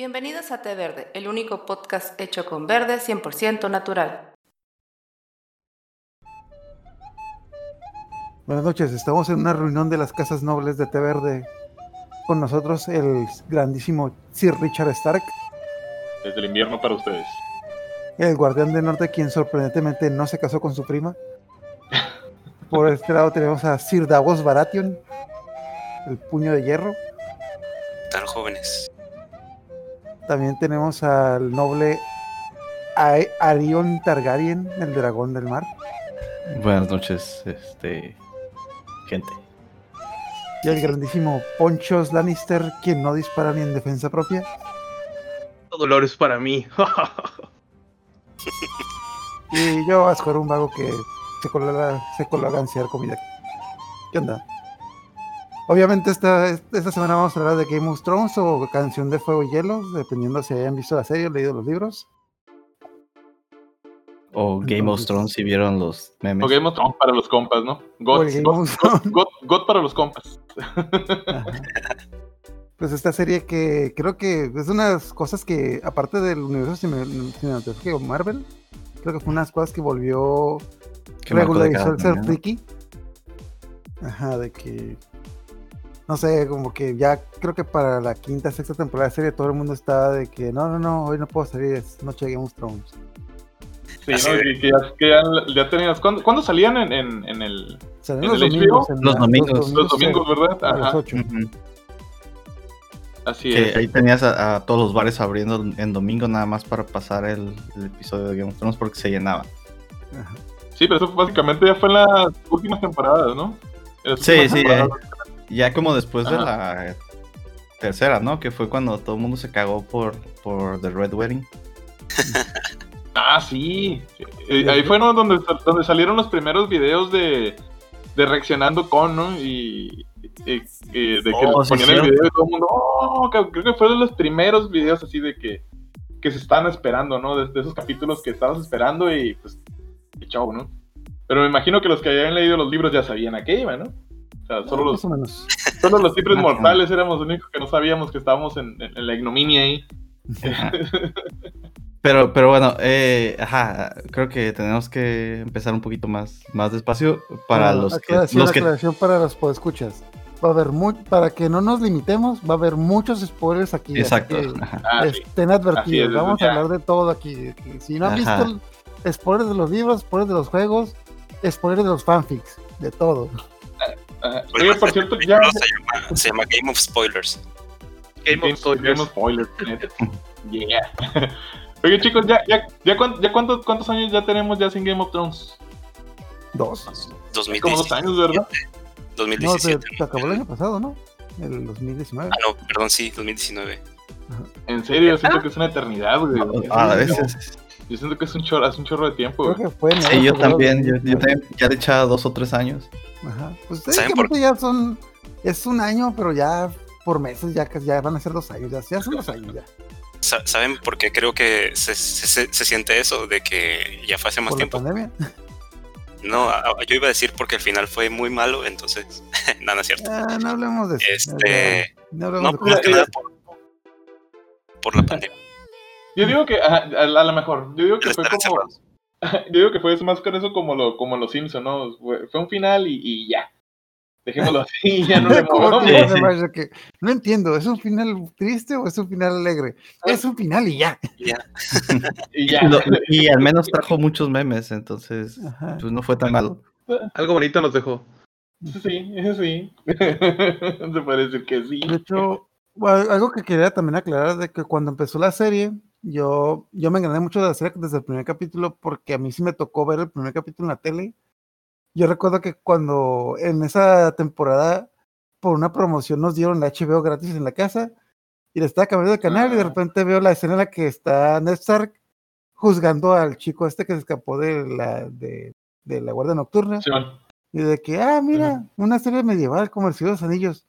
Bienvenidos a Té Verde, el único podcast hecho con verde 100% natural. Buenas noches, estamos en una reunión de las casas nobles de Té Verde. Con nosotros el grandísimo Sir Richard Stark, Desde el invierno para ustedes. el guardián del norte, quien sorprendentemente no se casó con su prima. Por este lado tenemos a Sir Davos Baratheon, el puño de hierro. tan jóvenes. También tenemos al noble A- Arion Targaryen, el dragón del mar. Buenas noches, este gente. Y el grandísimo Ponchos Lannister, quien no dispara ni en defensa propia. Dolor es para mí. Y yo a escoger un vago que se coló, se coló a gansear comida. ¿Qué onda? Obviamente esta, esta semana vamos a hablar de Game of Thrones o Canción de Fuego y Hielo, dependiendo si hayan visto la serie o leído los libros. O Game of Thrones si vieron los memes. O Game of Thrones para los compas, ¿no? God, para los compas. Ajá. Pues esta serie que creo que es unas cosas que, aparte del universo cine- cinematográfico de Marvel, creo que fue unas cosas que volvió regularizó el ser friki. Ajá, de que. No sé, como que ya creo que para la quinta, sexta temporada de serie todo el mundo estaba de que no, no, no, hoy no puedo salir, es noche de Game of Thrones. Sí, Así ¿no? de- Que, que ya, que ya, ya tenías. ¿Cuándo, cuándo salían en, en, en el. ¿En los el domingos. En Los la- domingos. Los domingos, ¿verdad? a las Ajá. 8. Ujú. Así Que es. ahí tenías a, a todos los bares abriendo en domingo nada más para pasar el, el episodio de Game of Thrones porque se llenaba. Sí, pero eso básicamente ya fue en las últimas temporadas, ¿no? Sí, sí, temporadas. Ya como después de la tercera, ¿no? Que fue cuando todo el mundo se cagó por, por The Red Wedding. Ah, sí. Eh, ahí fue ¿no? donde, donde salieron los primeros videos de, de reaccionando con, ¿no? Y, y- y de que Oh, sí, ponían el cierto. video y todo el mundo, oh, creo que fue de los primeros videos así de que, que se estaban esperando, ¿no? De, de esos capítulos que estabas esperando y pues, y chao, ¿no? Pero me imagino que los que habían leído los libros ya sabían a qué iba, ¿no? Sea, solo los, solo los simples mortales éramos los únicos que no sabíamos que estábamos en, en- en la ignominia ahí. Pero, pero bueno, eh, ajá, creo que tenemos que empezar un poquito más, más despacio para Ah, los que, aclaración, los que para los podescuchas. Va a haber para que no nos limitemos, va a haber muchos spoilers aquí. así Exacto. que. Ah, sí. estén advertidos. Es, Vamos ya. a hablar de todo aquí. Si no han Ajá. visto spoilers de los libros, spoilers de los juegos, spoilers de los fanfics, de todo. Ajá. Oye, por cierto, ya... Se, llama, se llama Game of Spoilers. Game of Spoilers. Game of Spoilers. Yeah. Oye, chicos, ya, ya, ya, cuán- ya cuántos, cuántos años ya tenemos ya sin Game of Thrones? Dos. Como dos 2017. años, ¿verdad? No, se, 2017. se acabó el año pasado, ¿no? El 2019. Ah, no, perdón, sí, 2019. En serio, yo siento que es una eternidad, güey. Ah, a veces. Yo siento que es un chorro, es un chorro de tiempo, Creo güey. que fue en Sí, yo también, yo, del yo 2019. también ya le echaba dos o tres años. Ajá. Pues ¿Saben por técnicamente ya son. Es un año, pero ya por meses ya, ya van a ser dos años. Ya, ya son dos años ya. Sa- ¿Saben por qué creo que se, se- se- se siente eso? De que ya fue hace más Por la tiempo. pandemia. No, yo iba a decir porque al final fue muy malo, entonces. no, no es cierto. Ah, no hablemos de eso. Este, No hablemos No, de más que mira, nada por, por la pandemia. Yo digo que, a, a lo mejor, yo digo que fue como, yo digo que fue más con eso como, lo, como los Simpsons, ¿no? Fue, fue un final y, y ya. Dejémoslo así, ya no le Sí, no sí. entiendo, ¿es un final triste o es un final alegre? Es un final y ya. Ya. Y ya. Lo- y al menos trajo muchos memes, entonces Ajá. pues no fue tan malo. Algo bonito nos dejó. Sí, eso sí. Se decir que sí. De hecho, bueno, algo que quería también aclarar de que cuando empezó la serie, yo, yo me engané mucho de la serie desde el primer capítulo porque a mí sí me tocó ver el primer capítulo en la tele. Yo recuerdo que cuando en esa temporada, por una promoción, nos dieron la HBO gratis en la casa y le estaba cambiando de canal y de Ah. repente veo la escena en la que está Ned Stark juzgando al chico este que se escapó de la, de, de la Guardia Nocturna. Simón. Y de que, ah, mira, una serie medieval como el Señor de los Anillos.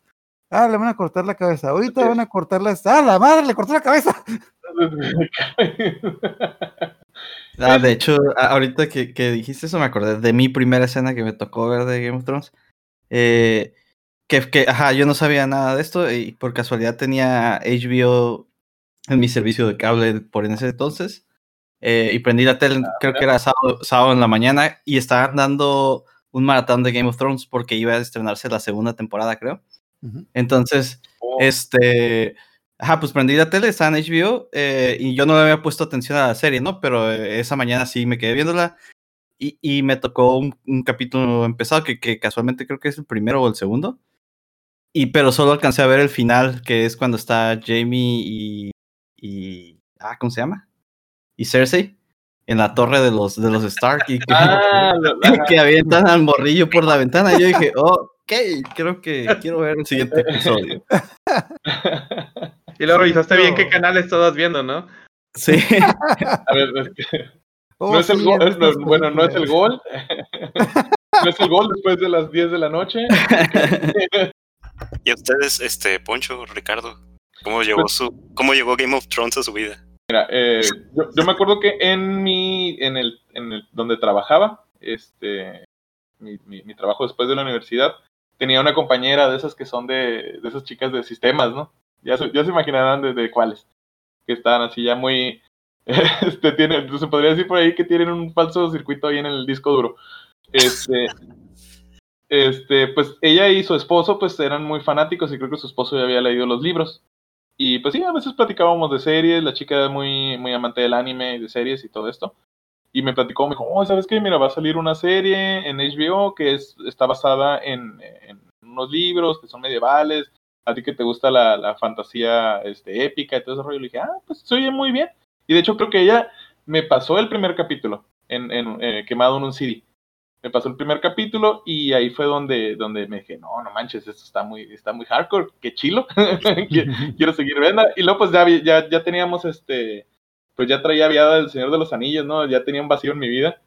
Ah, le van a cortar la cabeza. Ahorita Sí. van a cortar la... ¡Ah, la madre! ¡Le cortó la cabeza! Ah, de hecho, ahorita que, que dijiste eso me acordé de mi primera escena que me tocó ver de Game of Thrones. Eh, que, que, ajá, yo no sabía nada de esto y por casualidad tenía HBO en mi servicio de cable por en ese entonces. Eh, y prendí la tele, creo que era sábado, sábado, en la mañana, y estaban dando un maratón de Game of Thrones porque iba a estrenarse la segunda temporada, creo. Entonces, oh. este, ajá, pues prendí la tele, estaba en HBO, eh, y yo no le había puesto atención a la serie, ¿no? Pero eh, esa mañana sí me quedé viéndola, y, y me tocó un, un capítulo empezado, que, que, casualmente creo que es el primero o el segundo, y pero solo alcancé a ver el final, que es cuando está Jamie y, y ah, ¿cómo se llama? y Cersei en la torre de los, de los Stark y que, ah, que avientan al morrillo por la ventana. Y yo dije, oh, ok, creo que quiero ver el siguiente episodio. Y luego revisaste bien qué canal estabas viendo, ¿no? Sí. A ver, oh, no es el gol, bueno, no es el gol. No es el gol después de las 10 de la noche. ¿Y a ustedes, este, Poncho, Ricardo? ¿Cómo llegó pues su, cómo llegó Game of Thrones a su vida? Mira, eh, yo, me acuerdo que en mi, en el, en el donde trabajaba, este, mi, mi, trabajo después de la universidad, tenía una compañera de esas que son de, de esas chicas de sistemas, ¿no? Ya se, ya se imaginarán de, de cuáles, que están así ya muy, este, se podría decir por ahí que tienen un falso circuito ahí en el disco duro. Este, este, pues ella y su esposo pues eran muy fanáticos y creo que su esposo ya había leído los libros. Y pues sí, a veces platicábamos de series, la chica era muy, muy amante del anime, de series y todo esto. Y me platicó, me dijo, oh, ¿sabes qué? Mira, va a salir una serie en HBO que es, está basada en, en unos libros que son medievales. A ti que te gusta la, la fantasía este, épica y todo ese rollo. Le dije, ah, pues se oye muy bien. Y de hecho creo que ella me pasó el primer capítulo en, en eh, quemado en un CD me pasó el primer capítulo y ahí fue donde, donde me dije, no, no manches, esto está muy, está muy hardcore, qué chilo, quiero seguir viendo. Y luego pues ya, ya, ya teníamos este, pues ya traía viada del Señor de los Anillos, ¿no? Ya tenía un vacío en mi vida.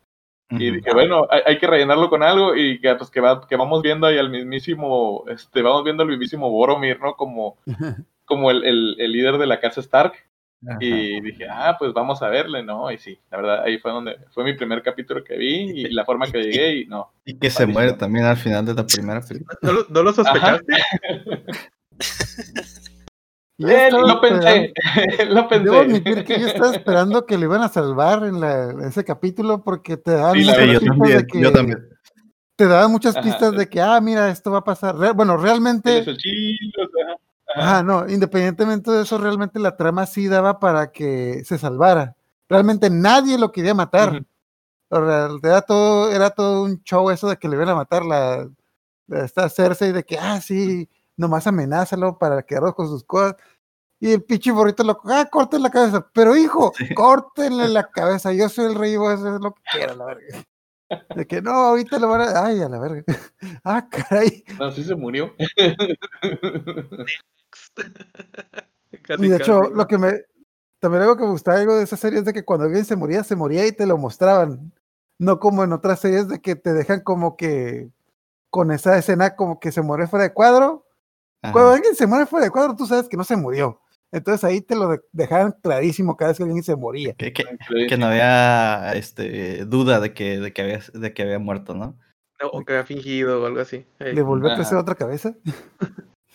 Y dije, bueno, hay, que rellenarlo con algo y que, pues, que, va, que vamos viendo ahí al mismísimo, este, vamos viendo al mismísimo Boromir, ¿no? Como, como el, el, el líder de la casa Stark. Y dije, ah, pues vamos a verle, ¿no? Y sí, la verdad, ahí fue donde fue mi primer capítulo que vi y la forma que llegué y no. Y que se muere también al final de la primera película. ¿No, lo sospechaste? Eh, lo pensé, lo pensé. Debo admitir que yo estaba esperando que le iban a salvar en, la, ese capítulo porque te daban muchas pistas de que, Te daban muchas pistas de que, ah, mira, esto va a pasar. bueno, realmente. Ah, no, independientemente de eso, realmente la trama sí daba para que se salvara. Realmente nadie lo quería matar. Era todo, era todo un show eso de que le iban a matar la, esta Cersei de que, ah, sí, nomás amenázalo para quedarnos con sus cosas. Y el pinche borrito lo, ah, corten la cabeza. Pero hijo, córtenle la cabeza. Yo soy el rey, voy a hacer lo que quiera, la verga. De que no, ahorita lo van a. Ay, a la verga. Ah, caray. No, sí se murió. y de hecho, lo que me. También algo que me gustaba algo de esa serie es de que cuando alguien se moría, se moría y te lo mostraban. No como en otras series de que te dejan como que. Con esa escena como que se muere fuera de cuadro. Cuando alguien se muere fuera de cuadro, tú sabes que no se murió. Entonces ahí te lo dejaban clarísimo cada vez que alguien se moría. Que, que, no había este, duda de que, de, que había, de que había muerto, ¿no? O que había fingido o algo así. ¿Le volvió a crecer otra cabeza?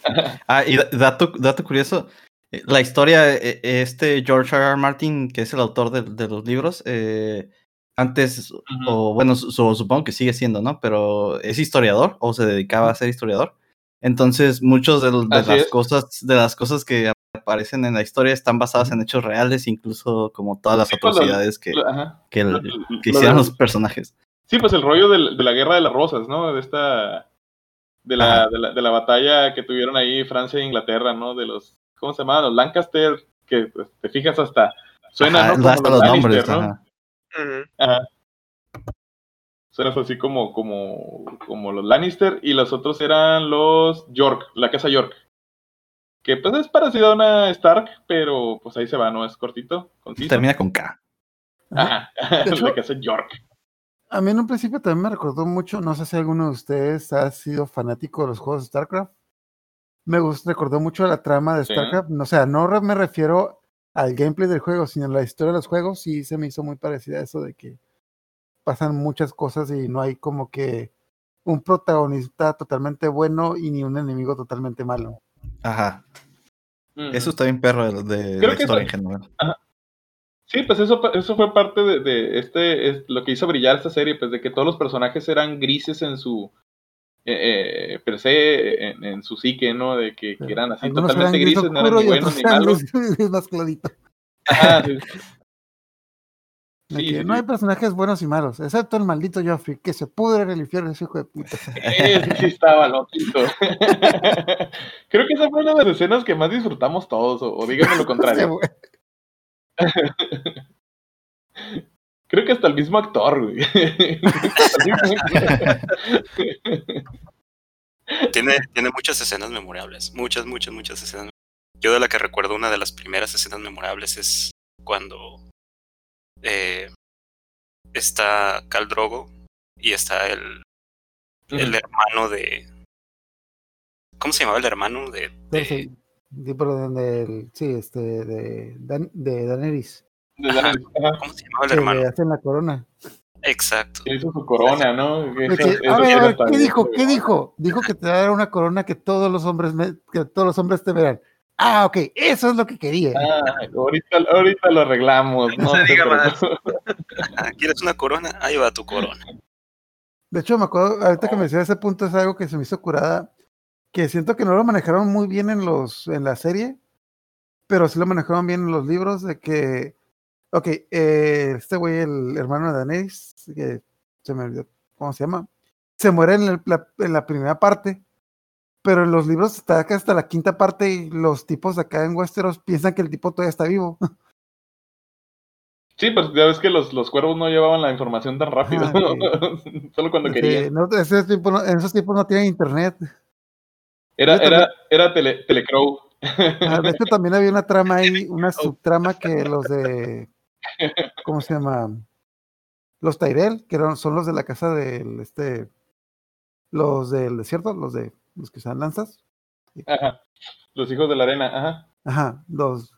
ah, y dato, dato curioso, eh, la historia, eh, este George R. R. Martin, que es el autor de, los libros, eh, antes, o bueno, supongo que sigue siendo, ¿no? Pero es historiador o se dedicaba a ser historiador. Entonces, muchos de, las cosas, de las cosas que aparecen en la historia están basadas en hechos reales, incluso como todas las pues, atrocidades que, que, hicieron los personajes. Sí, pues el rollo de, la guerra de las rosas, ¿no? De esta de la, de la, de la, batalla que tuvieron ahí Francia e Inglaterra, ¿no? De los, ¿cómo se llamaban? Los Lancaster, que pues, te fijas hasta, suena, ¿no? Como los, nombres, ¿no? Ajá. Suenas así como, como, como los Lannister y los otros eran los York, la casa York. Que pues es parecido a una Stark, pero pues ahí se va, ¿no? Es cortito, Termina con K. Ajá, la casa York. A mí en un principio también me recordó mucho, no sé si alguno de ustedes ha sido fanático de los juegos de StarCraft. Me gustó, recordó mucho la trama de StarCraft. O sea, no me refiero al gameplay del juego, sino a la historia de los juegos. Sí se me hizo muy parecida a eso de que pasan muchas cosas y no hay como que un protagonista totalmente bueno y ni un enemigo totalmente malo. Ajá. Eso está bien perro de, de Creo la que historia eso- en general. Sí, pues eso, eso fue parte de, de este, es lo que hizo brillar esta serie, pues de que todos los personajes eran grises en su, eh, eh, per se, en, en su psique, ¿no? De que, que eran así Algunos eran totalmente gris grises, no eran ni buenos ni eran malos. más clarito. Ajá, sí. De Sí, que sí, no hay personajes buenos y malos, excepto el maldito Joffrey, que se pudre en el infierno, ese hijo de puta. Ese sí estaba loquito. Creo que esa fue una de las escenas que más disfrutamos todos, o, o díganme lo contrario. Creo que hasta el mismo actor, güey. Tiene, tiene muchas escenas memorables. Muchas, muchas, muchas escenas. Yo de la que recuerdo una de las primeras escenas memorables es cuando eh, está Cal Drogo y está el, el hermano de. ¿Cómo se llamaba el hermano de.? de- Sí, sí, pero de, del- sí, este, de, Dan- de Daenerys, De Daenerys, ajá. ¿Cómo se llamaba el que hermano? le hacen la corona. Exacto. Que hizo su corona, ¿no? Que eso- que, a ver, a ver, ¿qué dijo? ¿Qué dijo? Dijo que te dará una corona que todos los hombres me- que todos los hombres te verán. Ah, ok, eso es lo que quería. Ah, ahorita, ahorita lo arreglamos. No No, se te diga más. ¿Quieres una corona? Ahí va tu corona. De hecho, me acuerdo, ahorita que me decía ese punto, es algo que se me hizo curada, que siento que no lo manejaron muy bien en los, en la serie, pero sí lo manejaron bien en los libros, de que, ok, eh, este güey, el hermano de Daenerys, que se me olvidó cómo se llama, se muere en, el- la, en la primera parte, pero en los libros está acá hasta la quinta parte y los tipos acá en Westeros piensan que el tipo todavía está vivo. Sí, pues ya ves que los, los cuervos no llevaban la información tan rápido. Ah, Solo cuando querían. no, ese tiempo no- en esos tiempos no tienen internet. Era, era, era tele, Telecrow. Ah, de hecho, también había una trama ahí, una subtrama que los de. ¿Cómo se llama? Los Tyrell, que eran, son los de la casa del. este Los del desierto, los de. Los que usan lanzas. Ajá. Los hijos de la arena, ajá. Ajá, los.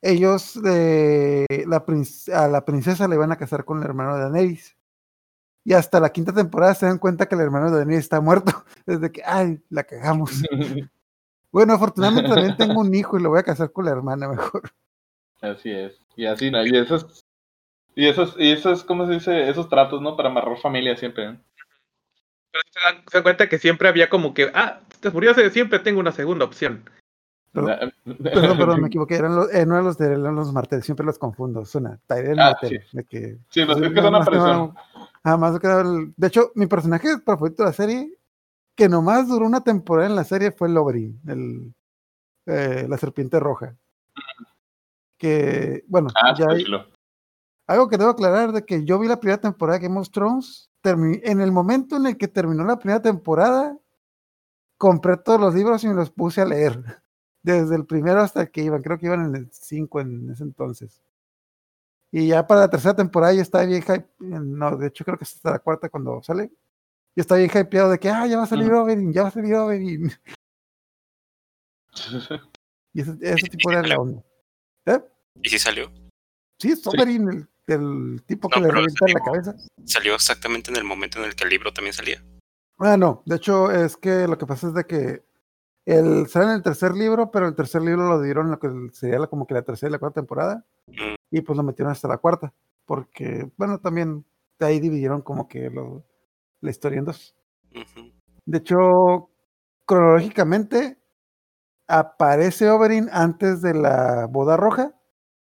Ellos, de la a la princesa le van a casar con el hermano de Daenerys. Y hasta la quinta temporada se dan cuenta que el hermano de Daenerys está muerto. Desde que, ay, la cagamos. Bueno, afortunadamente también tengo un hijo y lo voy a casar con la hermana mejor. Así es. Y así, ¿no? Y esos, y esos, y esos, ¿cómo se dice? Esos tratos, ¿no? Para amarrar familia siempre. ¿no? Pero se dan, se dan cuenta que siempre había como que, ah, te murió hace siempre tengo una segunda opción. Perdón, Perdón, perdón, me equivoqué. Eran los, eh, no eran los Tyrell, eran los Martel. Siempre los confundo. Suena Tyrell Ah, Martel. De que, Sí, los sí, es que son más que aparición. nada- ah, de hecho, mi personaje favorito de la serie, que nomás duró una temporada en la serie, fue el Oberyn, el, eh, la serpiente roja. Que, bueno, Ah, ya hay- algo que debo aclarar de que yo vi la primera temporada de Game of Thrones, en el momento en el que terminó la primera temporada, compré todos los libros y me los puse a leer. Desde el primero hasta el que iban, creo que iban en el 5 en ese entonces. Y ya para la tercera temporada ya estaba bien hype, no, de hecho creo que es hasta la cuarta cuando sale. Yo estaba bien hypeado de que, ah, ya va a salir Oberyn, ya va a salir Oberyn. Y ese, tipo salió. la onda. ¿Eh? ¿Y si salió? Sí, es Oberyn, el, el tipo que No, le revienta la salió. cabeza. Salió exactamente en el momento en el que el libro también salía. Ah, no. De hecho, es que lo que pasa es de que el, sale en el tercer libro, pero el tercer libro lo dieron lo que sería la- como que la tercera y la cuarta temporada. Mm. Y pues lo metieron hasta la cuarta. Porque, bueno, también de ahí dividieron como que lo, la historia en dos. De hecho, cronológicamente aparece Oberyn antes de la boda roja,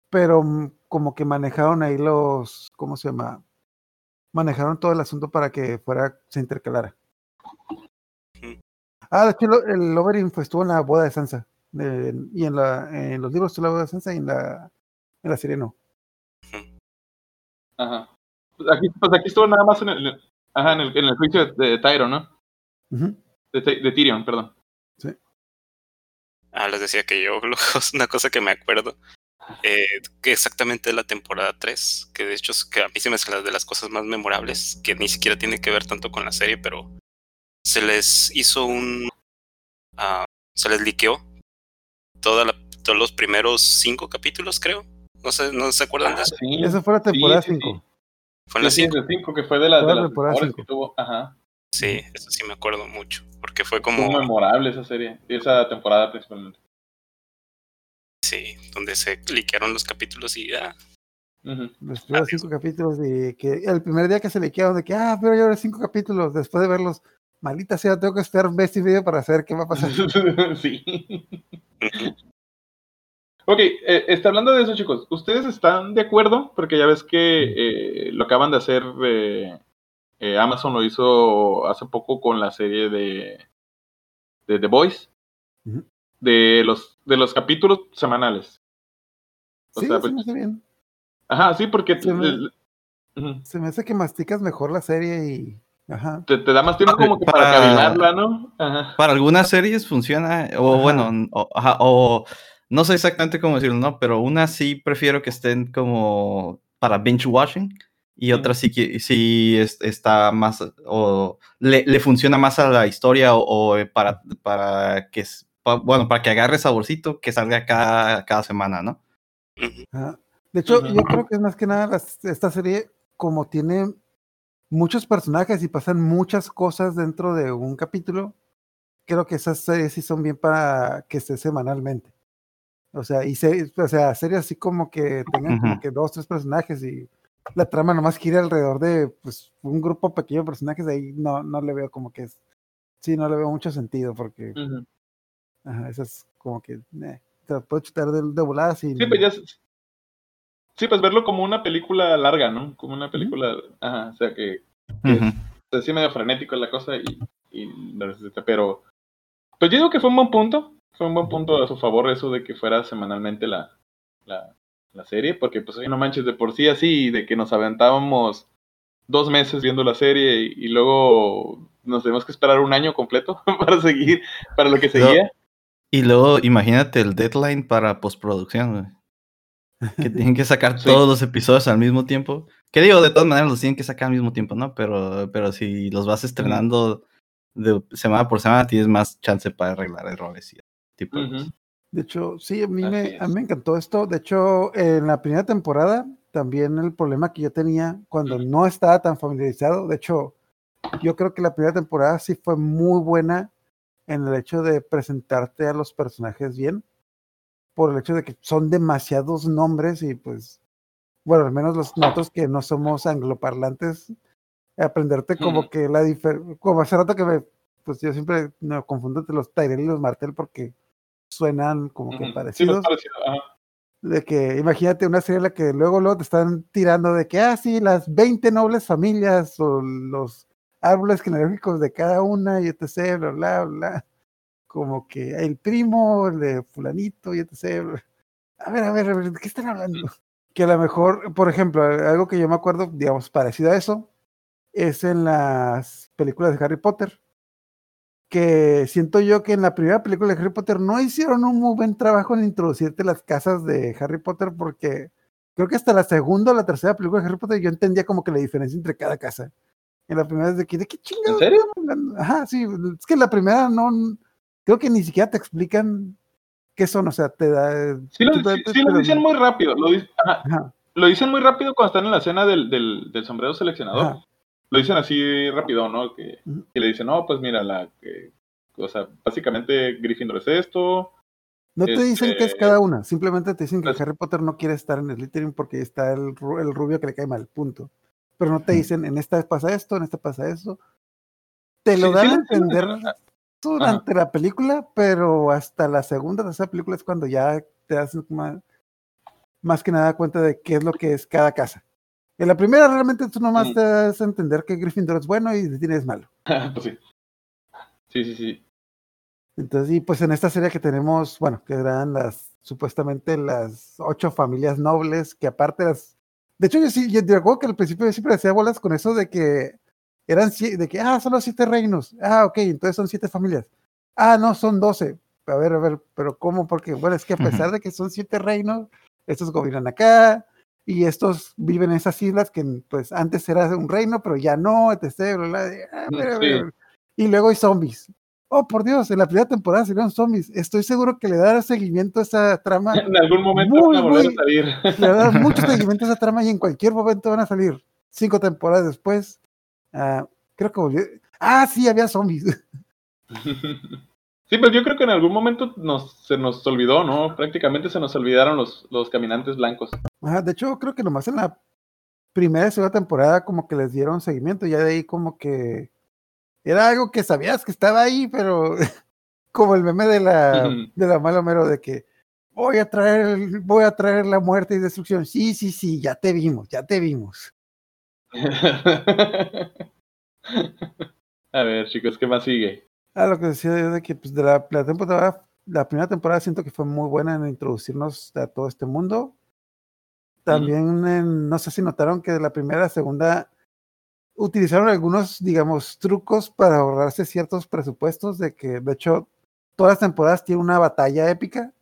pero mm, como que manejaron ahí los, ¿cómo se llama? Manejaron todo el asunto para que fuera, se intercalara. Ah, de hecho, el Oberyn pues, estuvo en la boda de Sansa. eh, y en, la, en los libros estuvo en la boda de Sansa y en la, en la serie no. Ajá. Pues aquí, pues aquí estuvo nada más en el, ajá, en el, en el juicio de, de Tyron, ¿no? De, Ty- de Tyrion, perdón. Ah, les decía que yo, una cosa que me acuerdo, eh, que exactamente la temporada 3, que de hecho es que a mí se me hace la de las cosas más memorables, que ni siquiera tiene que ver tanto con la serie, pero se les hizo un... ah, se les liqueó toda la- todos los primeros cinco capítulos, creo. No sé, ¿no se acuerdan de eso? Sí. Esa fue la temporada sí, sí. 5. Fue en la Sí, sí, 5. de cinco, que fue de, la, Fue de la las que tuvo. Ajá. Sí, eso sí me acuerdo mucho, porque fue Fue como... memorable esa serie, esa temporada principalmente. Sí, donde se liquearon los capítulos y ya. Ujú. Los primeros cinco capítulos de que el primer día que se le quedaron de que, ah, pero ya ahora cinco capítulos, después de verlos, maldita sea, tengo que esperar un mes y medio para saber qué va a pasar. sí. Ok, eh, está hablando de eso, chicos. ¿Ustedes están de acuerdo? Porque ya ves que eh, lo acaban de hacer. eh, eh, Amazon lo hizo hace poco con la serie de, de The Voice. Ujú. De los, de los capítulos semanales. O Sí, sea, se pues- me hace bien. Ajá, sí, porque Se me- el- ujú, Se me hace que masticas mejor la serie y. Ajá. te, te da más tiempo como que para, Para- cavilarla, ¿no? Ajá. Para algunas series funciona, o Ajá. bueno, o, ajá, o no sé exactamente cómo decirlo, ¿no? Pero unas sí prefiero que estén como para binge watching y otras sí que sí es- está más, o le, le funciona más a la historia o, o, eh, para, para que, pa- bueno, para que agarre saborcito que salga cada, cada semana, ¿no? Ajá. De hecho, yo creo que es más que nada las- esta serie, como tiene muchos personajes y pasan muchas cosas dentro de un capítulo, creo que esas series sí son bien para que esté semanalmente. O sea, y se- o sea, series así como que tengan como Ujú. que dos, tres personajes y la trama nomás gira alrededor de pues un grupo pequeño de personajes, ahí no, no le veo como que es, sí, no le veo mucho sentido porque Ujú. Ajá, eso es como que eh, te la puedo chutar de, de voladas y Sí, pues ya. Sí, pues verlo como una película larga, ¿no? Como una película. Ajá, o sea que. que Ujú. es así medio frenético la cosa y, y lo necesita, pero pues yo digo que fue un buen punto, fue un buen punto a su favor eso de que fuera semanalmente la, la, la serie, porque pues no manches, de por sí así, de que nos aventábamos dos meses viendo la serie y, y luego nos tenemos que esperar un año completo para seguir, para lo que seguía. Y luego imagínate el deadline para postproducción, güey. Que tienen que sacar Sí. todos los episodios al mismo tiempo. Que digo, de todas maneras los tienen que sacar al mismo tiempo, ¿no? Pero, pero si los vas estrenando de semana por semana, tienes más chance para arreglar errores y tipo cosas. De hecho, sí, a mí, me, a mí me encantó esto. De hecho, en la primera temporada, también el problema que yo tenía cuando no estaba tan familiarizado, de hecho, yo creo que la primera temporada sí fue muy buena en el hecho de presentarte a los personajes bien, por el hecho de que son demasiados nombres y pues, bueno, al menos los nosotros que no somos angloparlantes, aprenderte como que la diferencia, como hace rato que me, pues yo siempre me confundo entre los Tyrell y los Martel porque suenan como que parecidos. parecido, ajá. De que imagínate una serie en la que luego, luego te están tirando de que, ah, sí, las 20 nobles familias o los árboles genealógicos de cada una y etc, bla, bla, bla. Como que el primo, el de fulanito y etc. bla. A ver, a ver, a ver, ¿de qué están hablando? Que a lo mejor, por ejemplo, algo que yo me acuerdo, digamos, parecido a eso, es en las películas de Harry Potter. Que siento yo que en la primera película de Harry Potter no hicieron un muy buen trabajo en introducirte las casas de Harry Potter porque creo que hasta la segunda o la tercera película de Harry Potter yo entendía como que la diferencia entre cada casa. En la primera es de que, ¿de qué chingados serio? están hablando? Ajá, sí, es que la primera no, creo que ni siquiera te explican qué son, o sea, te da... Sí lo, sí, sí dicen muy rápido, lo, dic- ajá, Ajá, lo dicen muy rápido cuando están en la escena del, del, del sombrero seleccionador. ajá. Lo dicen así rápido, ¿no? Que, que le dicen, no, pues mira, la, que, o sea, básicamente Gryffindor es esto. No te dicen qué es Este, cada una, simplemente te dicen que pues- Harry Potter no quiere estar en Slytherin porque está el, el rubio que le cae mal, punto. Pero no te dicen, en esta pasa esto, en esta pasa eso. Te Sí, lo sí dan lo a entender ajá. durante la película, pero hasta la segunda, tercera película es cuando ya te das más, más que nada cuenta de qué es lo que es cada casa. En la primera realmente tú nomás Ujú. te das a entender que Gryffindor es bueno y Slytherin es malo. pues sí. Sí, sí, sí. Entonces, y pues en esta serie que tenemos, bueno, que eran las, supuestamente las ocho familias nobles, que aparte las... De hecho, yo sí, yo recuerdo que al principio yo siempre hacía bolas con eso de que eran, de que, ah, solo siete reinos. Ah, ok, entonces son siete familias. Ah, no, son doce. A ver, a ver, pero ¿cómo? Porque, bueno, es que a pesar de que son siete reinos, estos gobiernan acá, y estos viven en esas islas que, pues, antes era un reino, pero ya no, etc. bla, bla, ah, Sí. ver. Y luego hay zombies. Oh, por Dios, en la primera temporada salieron zombies. Estoy seguro que le dará seguimiento a esa trama. En algún momento Muy, van a volver muy- a salir. Le dará mucho seguimiento a esa trama y en cualquier momento van a salir. Cinco temporadas después. ah, creo que volvió. Ah, sí, había zombies. Sí, pero yo creo que en algún momento nos, se nos olvidó, ¿no? Prácticamente se nos olvidaron los, los caminantes blancos. Ajá, de hecho, creo que nomás en la primera y segunda temporada como que les dieron seguimiento, ya de ahí como que era algo que sabías que estaba ahí, pero como el meme de la, de la mala mero de que voy a traer, voy a traer la muerte y destrucción. Sí, sí, sí, ya te vimos, ya te vimos. A ver, chicos, ¿qué más sigue? Ah, lo que decía yo de que pues, de la, la temporada, la primera temporada siento que fue muy buena en introducirnos a todo este mundo. También en- no sé si notaron que de la primera a segunda utilizaron algunos, digamos, trucos para ahorrarse ciertos presupuestos, de que de hecho todas las temporadas tienen una batalla épica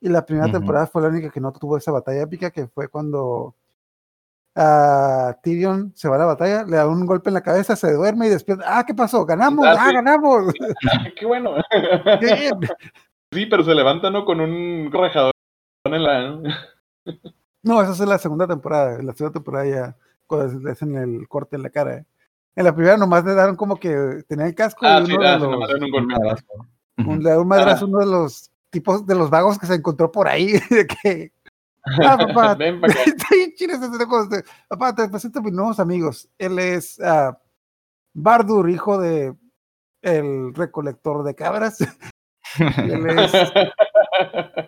y la primera temporada fue la única que no tuvo esa batalla épica, que fue cuando a Tyrion se va a la batalla, le da un golpe en la cabeza, se duerme y despierta. Ah, ¿qué pasó? ¡Ganamos! Ah, ¡Ah, sí. ganamos! ¡Qué bueno! Sí, pero se levanta, ¿no? Con un rajador en la... ¿no? No, esa es la segunda temporada. En la segunda temporada ya cuando le hacen el corte en la cara. ¿eh? En la primera nomás le daron como que tenía el casco Ah, y sí, uno ah, de sí, nomás los, un golpe. un, le da un madrazo a uno de los tipos de los vagos que se encontró por ahí. De que, ah, papá, Ven para acá. está bien chido ese loco, este, Papá, te presento a mis nuevos amigos. Él es ah, Bardur, hijo de el recolector de cabras. Él es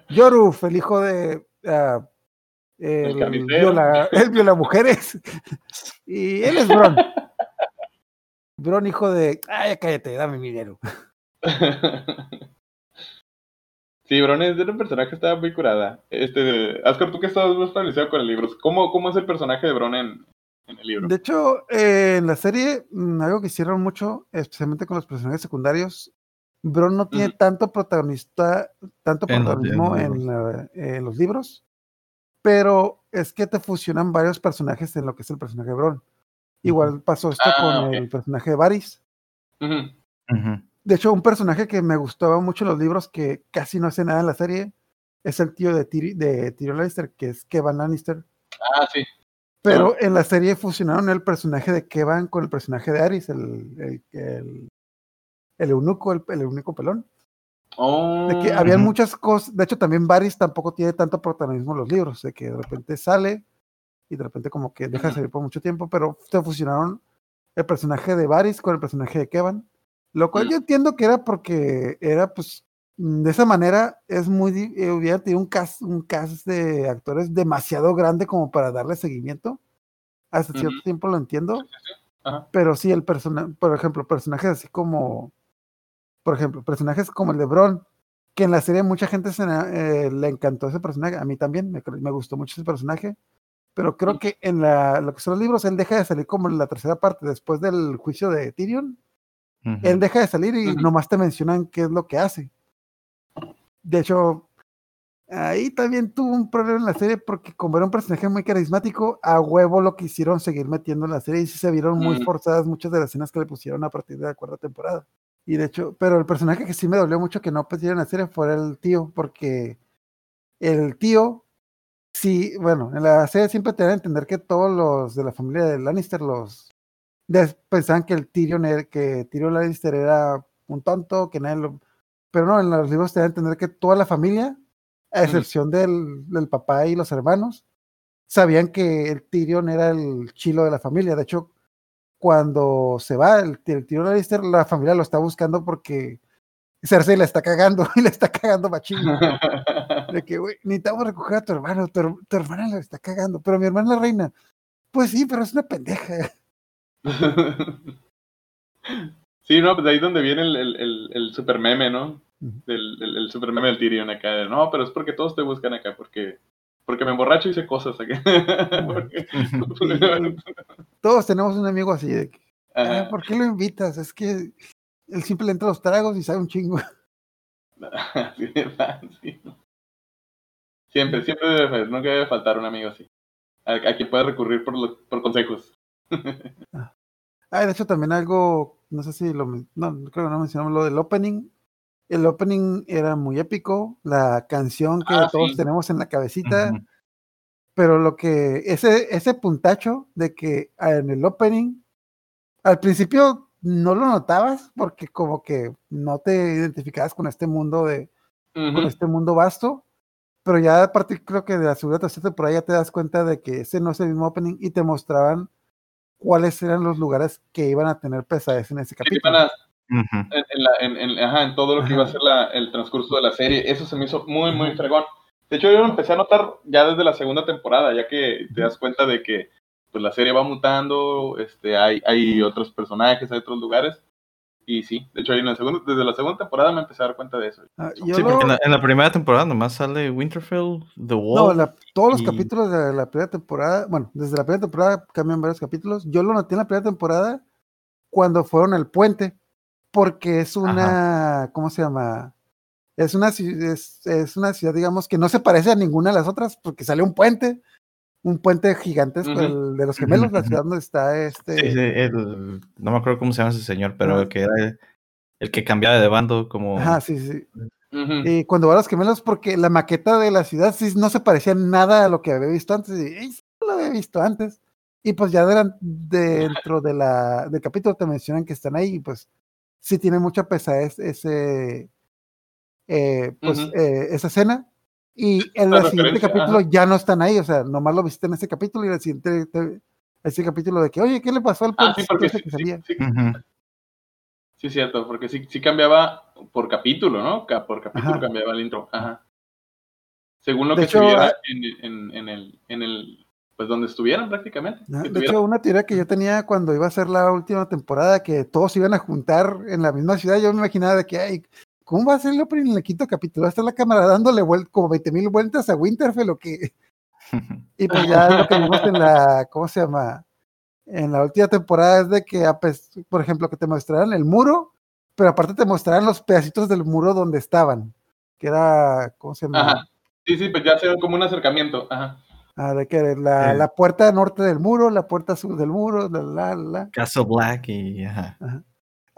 Yoruf, el hijo de ah, el, viola, el viola mujeres. Y él es Bron. Bron, hijo de. Ay, cállate, dame mi dinero. Sí, Bron es era un personaje que estaba muy curada. Este, Ascar, tú que estás más familiarizado con el libro, ¿cómo, cómo es el personaje de Bron en, en el libro? De hecho, eh, en la serie, mm, algo que hicieron mucho, especialmente con los personajes secundarios, Bron no tiene tanto protagonista, tanto protagonismo en los en, la- en los libros, pero es que te fusionan varios personajes en lo que es el personaje de Bron. Igual pasó esto Ah, con el personaje de Varys. De hecho, un personaje que me gustaba mucho en los libros, que casi no hace nada en la serie, es el tío de, de Tyrion Lannister, que es Kevan Lannister. Ah, sí. Pero en la serie fusionaron el personaje de Kevan con el personaje de Aris, el, el, el, el eunuco, el, el único pelón. Oh, De que habían Ujú. muchas cosas. De hecho, también Varys tampoco tiene tanto protagonismo en los libros, de que de repente sale y de repente como que deja de salir por mucho tiempo, pero se fusionaron el personaje de Varys con el personaje de Kevan. Lo cual Mm. yo entiendo que era porque era, pues, de esa manera es muy, eh, hubiera tenido un cast, un cast de actores demasiado grande como para darle seguimiento. Hasta cierto tiempo lo entiendo. Ajá. Pero sí, el personaje, por ejemplo, personajes así como, por ejemplo, personajes como el de Bron, que en la serie mucha gente se, eh, le encantó ese personaje, a mí también, me, me gustó mucho ese personaje, pero creo que en la, lo que son los libros, él deja de salir como en la tercera parte, después del juicio de Tyrion, él deja de salir y nomás te mencionan qué es lo que hace. De hecho, ahí también tuvo un problema en la serie porque como era un personaje muy carismático, a huevo lo quisieron seguir metiendo en la serie y sí se vieron muy Mm. forzadas muchas de las escenas que le pusieron a partir de la cuarta temporada. Y de hecho, pero el personaje que sí me dolió mucho que no pusieron la serie fue el tío, porque el tío, sí, bueno, en la serie siempre te dan a entender que todos los de la familia de Lannister, los pensaban que el Tyrion era, que Tyrion Lannister era un tonto, que nadie lo, pero no, en los libros te dan a entender que toda la familia, a excepción del, del papá y los hermanos, sabían que el Tyrion era el chilo de la familia. De hecho, cuando se va el, el Tyrion Lannister, la familia lo está buscando porque Cersei le está cagando y le está cagando machín. De que, güey, necesitamos recoger a tu hermano, tu, tu hermana le está cagando, pero mi hermana la reina. Pues sí, pero es una pendeja. Sí, no, pues de ahí es donde viene el, el, el, el super meme, ¿no? El, el, el super meme del Tyrion acá. de, no, pero es porque todos te buscan acá, porque porque me emborracho y hice cosas. Porque- Todos tenemos un amigo así de que, "Ah. ¿por qué lo invitas? Es que él simple entra los tragos y sabe un chingo. Siempre, siempre debe, nunca debe faltar un amigo así. A, a quien pueda recurrir por, los- por consejos. Ah, de hecho también algo, no sé si lo, no, creo que no mencionamos lo del opening. El opening era muy épico, la canción que Ah, todos sí. tenemos en la cabecita, pero lo que, ese, ese puntacho de que ah, en el opening, al principio no lo notabas porque como que no te identificabas con este mundo de, con este mundo vasto, pero ya a partir creo que de la segunda tercera temporada ya te das cuenta de que ese no es el mismo opening y te mostraban cuáles eran los lugares que iban a tener pesadez en ese capítulo. En, en la- en- en- ajá, en todo lo que iba a ser la- el transcurso de la serie. Eso se me hizo muy, muy fregón. De hecho, yo lo empecé a notar ya desde la segunda temporada, ya que te das cuenta de que pues, la serie va mutando, este, hay, hay otros personajes, hay otros lugares. Y sí, de hecho, ahí en la segunda, desde la segunda temporada me empecé a dar cuenta de eso. Ah, Sí, lo- porque en la, en la primera temporada nomás sale Winterfell, The Wall. No, la- todos los y- capítulos de la primera temporada, bueno, desde la primera temporada cambian varios capítulos. Yo lo noté en la primera temporada cuando fueron al puente, porque es una, ¿cómo se llama? Es una, es, es una ciudad, digamos, que no se parece a ninguna de las otras, porque sale un puente, un puente gigantesco, el de los gemelos, la ciudad donde está este. Sí, sí, el- no me acuerdo cómo se llama ese señor, pero el que era el, el que cambiaba de bando como... Ajá, sí, sí. Y cuando va a los gemelos, porque la maqueta de la ciudad sí no se parecía nada a lo que había visto antes. Y "Ey, sí lo había visto antes. Y pues ya delan- dentro de la, del capítulo te mencionan que están ahí. Y pues sí tiene mucha pesadez ese, eh, pues, Ujú. eh, esa escena. Y en el siguiente capítulo ajá. ya no están ahí. O sea, nomás lo viste en ese capítulo y en el siguiente te- ese capítulo de que, oye, ¿qué le pasó al Ah, sí, porque sí, que sí, salía? sí, Ujú. sí, cierto, porque sí, sí cambiaba por capítulo, ¿no? Por capítulo Ajá. cambiaba el intro. Ajá. Según lo De que hecho, se viera ah- en, en, en el, en el, pues donde estuvieran prácticamente. Que De hecho, una teoría que yo tenía cuando iba a ser la última temporada, que todos se iban a juntar en la misma ciudad, yo me imaginaba de que, ay, ¿cómo va a ser en el quinto capítulo? Va a estar la cámara dándole como 20 mil vueltas a Winterfell o que... Y pues ya lo que vimos en la, ¿cómo se llama? En la última temporada es de que, a pes- por ejemplo, que te mostraran el muro, pero aparte te mostraran los pedacitos del muro donde estaban, que era, ¿cómo se llama? Ajá. Sí, sí, pues ya se ve como un acercamiento. Ajá. Ah, de que la, Sí. la puerta norte del muro, la puerta sur del muro, la, la, la. Castle Black y... Ajá.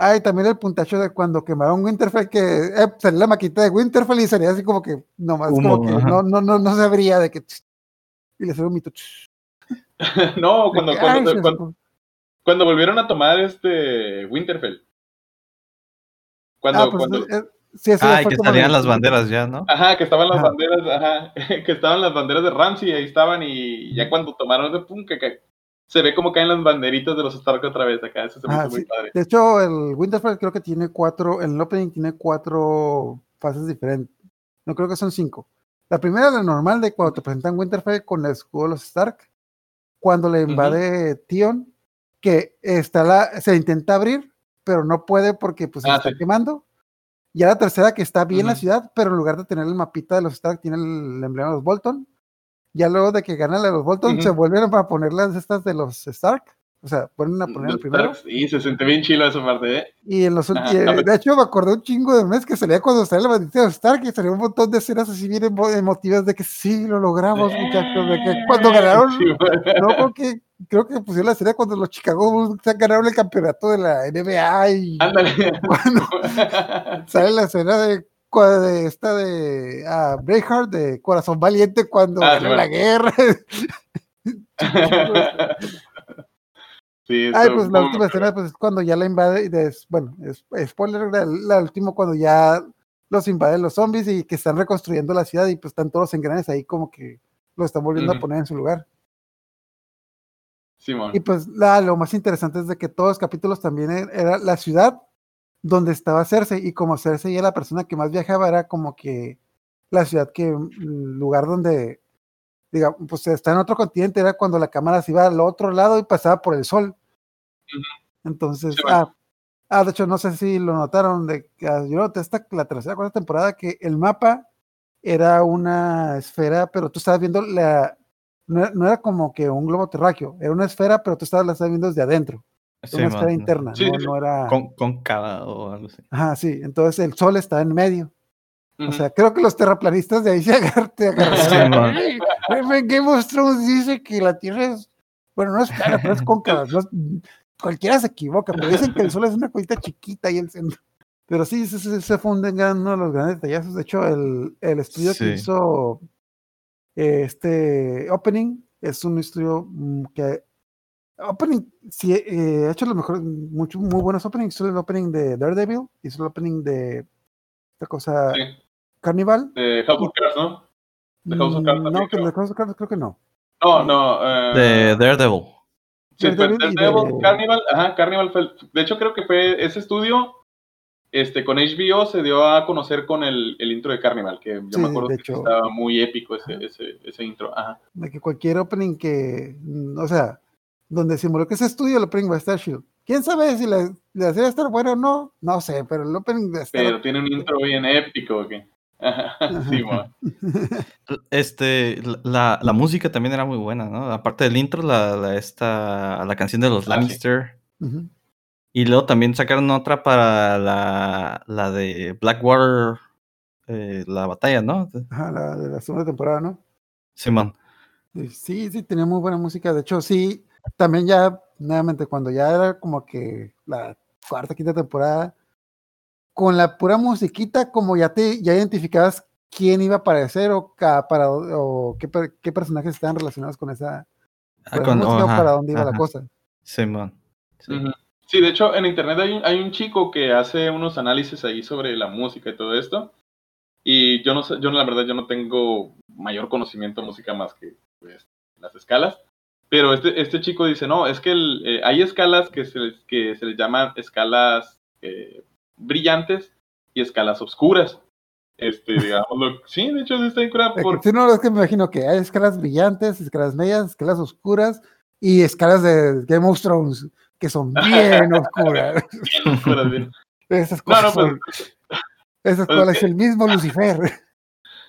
Ah, y también el puntacho de cuando quemaron Winterfell, que eh, salía la maquita de Winterfell y salía así como que nomás Humo, como que ajá. no, no, no, no se abría de que y le salió un mito. no, cuando, que, cuando, ay, cuando, cuando volvieron a tomar este Winterfell. Cuando, ah, pues, cuando, eh, sí, eso Ah, y que salían las banderas ya, ¿no? Ajá, que estaban las Ajá. banderas, ajá, que estaban las banderas de Ramsey, ahí estaban, y ya cuando tomaron de pum, que, que se ve como caen las banderitas de los Stark otra vez acá, eso se me Ajá, hizo muy padre. De hecho, el Winterfell creo que tiene cuatro, el opening tiene cuatro fases diferentes. No creo que son cinco. La primera, la normal, de cuando te presentan Winterfell con el escudo de los Stark. Cuando le invade Tion, que está la, se intenta abrir, pero no puede porque pues se Ah, está sí. quemando. Ya la tercera, que está bien la ciudad, pero en lugar de tener el mapita de los Stark, tiene el emblema de los Bolton. Ya luego de que ganan de los Bolton, se vuelven a poner las estas de los Stark. O sea, vuelven a poner el primero. Y se siente bien chilo esa parte, ¿eh? Y en los Ajá, ulti- a ver. de hecho me acordé un chingo de mes que salía cuando salía la bandita de Stark y salía un montón de escenas así bien emo- emotivas de que sí, lo logramos, muchachos, de que cuando ganaron, Sí, bueno. no, creo que, creo que pusieron la escena cuando los Chicago Bulls ganaron el campeonato de la NBA y Ándale. cuando sale la escena de, de esta de ah, Braveheart, de Corazón Valiente cuando Ah, gana sí, la guerra. Sí, Ay, pues la última escena pues, es cuando ya la invade, y des- bueno, es, spoiler, la, la última cuando ya los invaden los zombies y que están reconstruyendo la ciudad y pues están todos los engranes ahí como que lo están volviendo a poner en su lugar. Simón. Y pues la, lo más interesante es de que todos los capítulos también e- era la ciudad donde estaba Cersei y como Cersei era la persona que más viajaba era como que la ciudad que mm, lugar donde diga pues está en otro continente era cuando la cámara se iba al otro lado y pasaba por el sol entonces Sí, ah, ah, de hecho no sé si lo notaron de que ah, yo noté esta la tercera cuarta temporada que el mapa era una esfera pero tú estabas viendo la no era, no era como que un globo terráqueo, era una esfera, pero tú estabas la estabas viendo desde adentro, Sí, una man, esfera interna, Sí, no, era. Con, cóncava o algo así. Ajá, sí, entonces el sol está en medio. O sea, creo que los terraplanistas de ahí se agarran. Sí, Game of Thrones dice que la Tierra es. Bueno, no es plana, pero es cóncava. no es- cualquiera se equivoca, pero dicen que el sol es una cosita chiquita y el centro. Pero sí, ese, ese- ese fue un gran- uno de los grandes detallazos. De hecho, el, el estudio que Sí. hizo eh, este opening es un estudio mm, que Opening, sí, eh, ha hecho los mejores, muchos muy buenos openings. Hizo el opening de Daredevil, hizo el opening de esta cosa Sí, Carnival. de House ¿no? De House of Cards no, que creo. de House of Cards creo que no. No, no. eh, De Daredevil. Sí, Daredevil Daredevil, de- Carnival, ajá, Carnival fue, de hecho creo que fue ese estudio, este, con HBO se dio a conocer con el, el intro de Carnival, que yo Sí, me acuerdo de que hecho. estaba muy épico ese, ese, ese intro, ajá. De que cualquier opening que, o sea, donde se involucre ese estudio, el opening va a estar chido. ¿Quién sabe si la, la serie va a estar buena o no? No sé, pero el opening va a estar... Pero tiene un intro bien épico, ¿ok? Sí. Este, la, la música también era muy buena, ¿no? Aparte del intro, la, la, esta, la canción de los Ah, sí. Lannister. Y luego también sacaron otra para la, la de Blackwater, eh, la batalla, ¿no? Ajá, la de la segunda temporada, ¿no? Simón. Y Sí, sí, tenía muy buena música. De hecho, sí, también ya, nuevamente, cuando ya era como que la cuarta, quinta temporada, con la pura musiquita, como ya te ya identificabas quién iba a aparecer o, ca- para, o qué, per- qué personajes estaban relacionados con esa, Ah, con música ajá, para dónde iba la cosa. Simón. Sí. Ujú. Sí, de hecho, en internet hay un, hay un chico que hace unos análisis ahí sobre la música y todo esto. Y yo no sé, yo la verdad, yo no tengo mayor conocimiento de música más que pues, las escalas. Pero este, este chico dice, no, es que el, eh, hay escalas que se, les- que se les llaman escalas eh, brillantes y escalas oscuras. Este, digamos, sí, de hecho, sí está bien curada Eh, por- Sí, no, es que me imagino que hay escalas brillantes, escalas medias, escalas oscuras y escalas de Game of Thrones que son bien oscuras. bien oscuras, bien. Esas cosas no, pues, son- esas pues, cuales eh, el mismo Lucifer.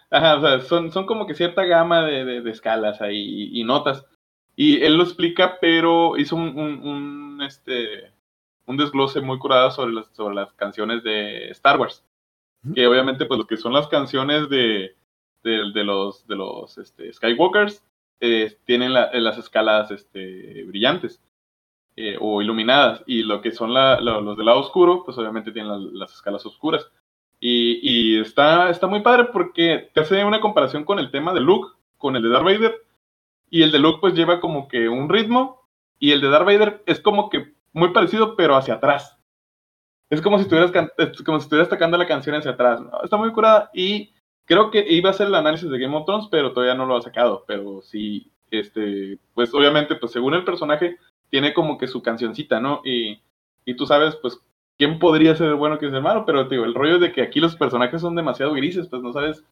Ajá, o sea, son, son como que cierta gama de, de- de escalas ahí y, y notas. Y él lo explica, pero hizo un, un, un, este, un desglose muy curado sobre las, sobre las canciones de Star Wars. Que obviamente, pues lo que son las canciones de, de, de los, de los este, Skywalkers eh, tienen la- las escalas este, brillantes eh, o iluminadas. Y lo que son la- los del lado oscuro, pues obviamente tienen la- las escalas oscuras. Y, y está, está muy padre porque te hace una comparación con el tema de Luke, con el de Darth Vader. Y el de Luke pues lleva como que un ritmo. Y el de Darth Vader es como que muy parecido, pero hacia atrás. Es como si estuvieras, como si estuvieras tocando la canción hacia atrás. ¿no? Está muy curada. Y creo que iba a hacer el análisis de Game of Thrones, pero todavía no lo ha sacado. Pero sí, este, pues obviamente, pues según el personaje, tiene como que su cancioncita, ¿no? Y, y tú sabes, pues, quién podría ser el bueno, quién es el malo, pero digo, el rollo es de que aquí los personajes son demasiado grises, pues no sabes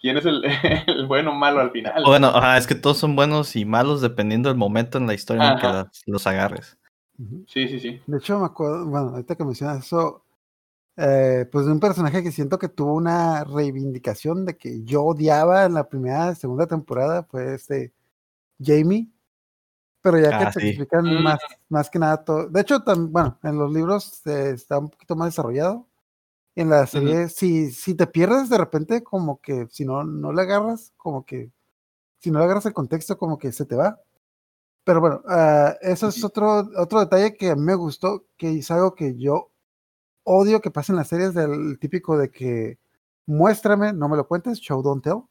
quién es el, el bueno o malo al final. Bueno, ajá, es que todos son buenos y malos dependiendo del momento en la historia en que los agarres. Sí, sí, sí. De hecho, me acuerdo, bueno, ahorita que mencionas eso, eh, pues de un personaje que siento que tuvo una reivindicación de que yo odiaba en la primera, segunda temporada, fue este Jamie. Pero ya que Ah, te sí. explican Mm. más, más que nada todo. De hecho, tam- bueno, en los libros eh, está un poquito más desarrollado. En la serie, si, si te pierdes de repente, como que si no, no le agarras, como que si no le agarras el contexto, como que se te va. Pero bueno, ah, eso es otro, otro detalle que a mí me gustó, que es algo que yo odio que pase en las series del típico de que muéstrame, no me lo cuentes, show don't tell.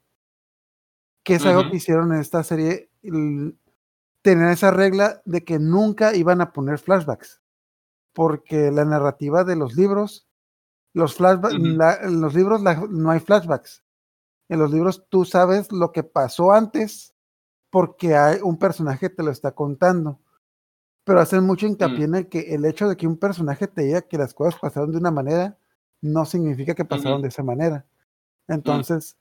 Que es algo que hicieron en esta serie, el- tener esa regla de que nunca iban a poner flashbacks. Porque la narrativa de los libros, los flashbacks, en los libros la- no hay flashbacks. En los libros tú sabes lo que pasó antes porque hay un personaje que te lo está contando. Pero hacen mucho hincapié en el que el hecho de que un personaje te diga que las cosas pasaron de una manera no significa que pasaron de esa manera. Entonces,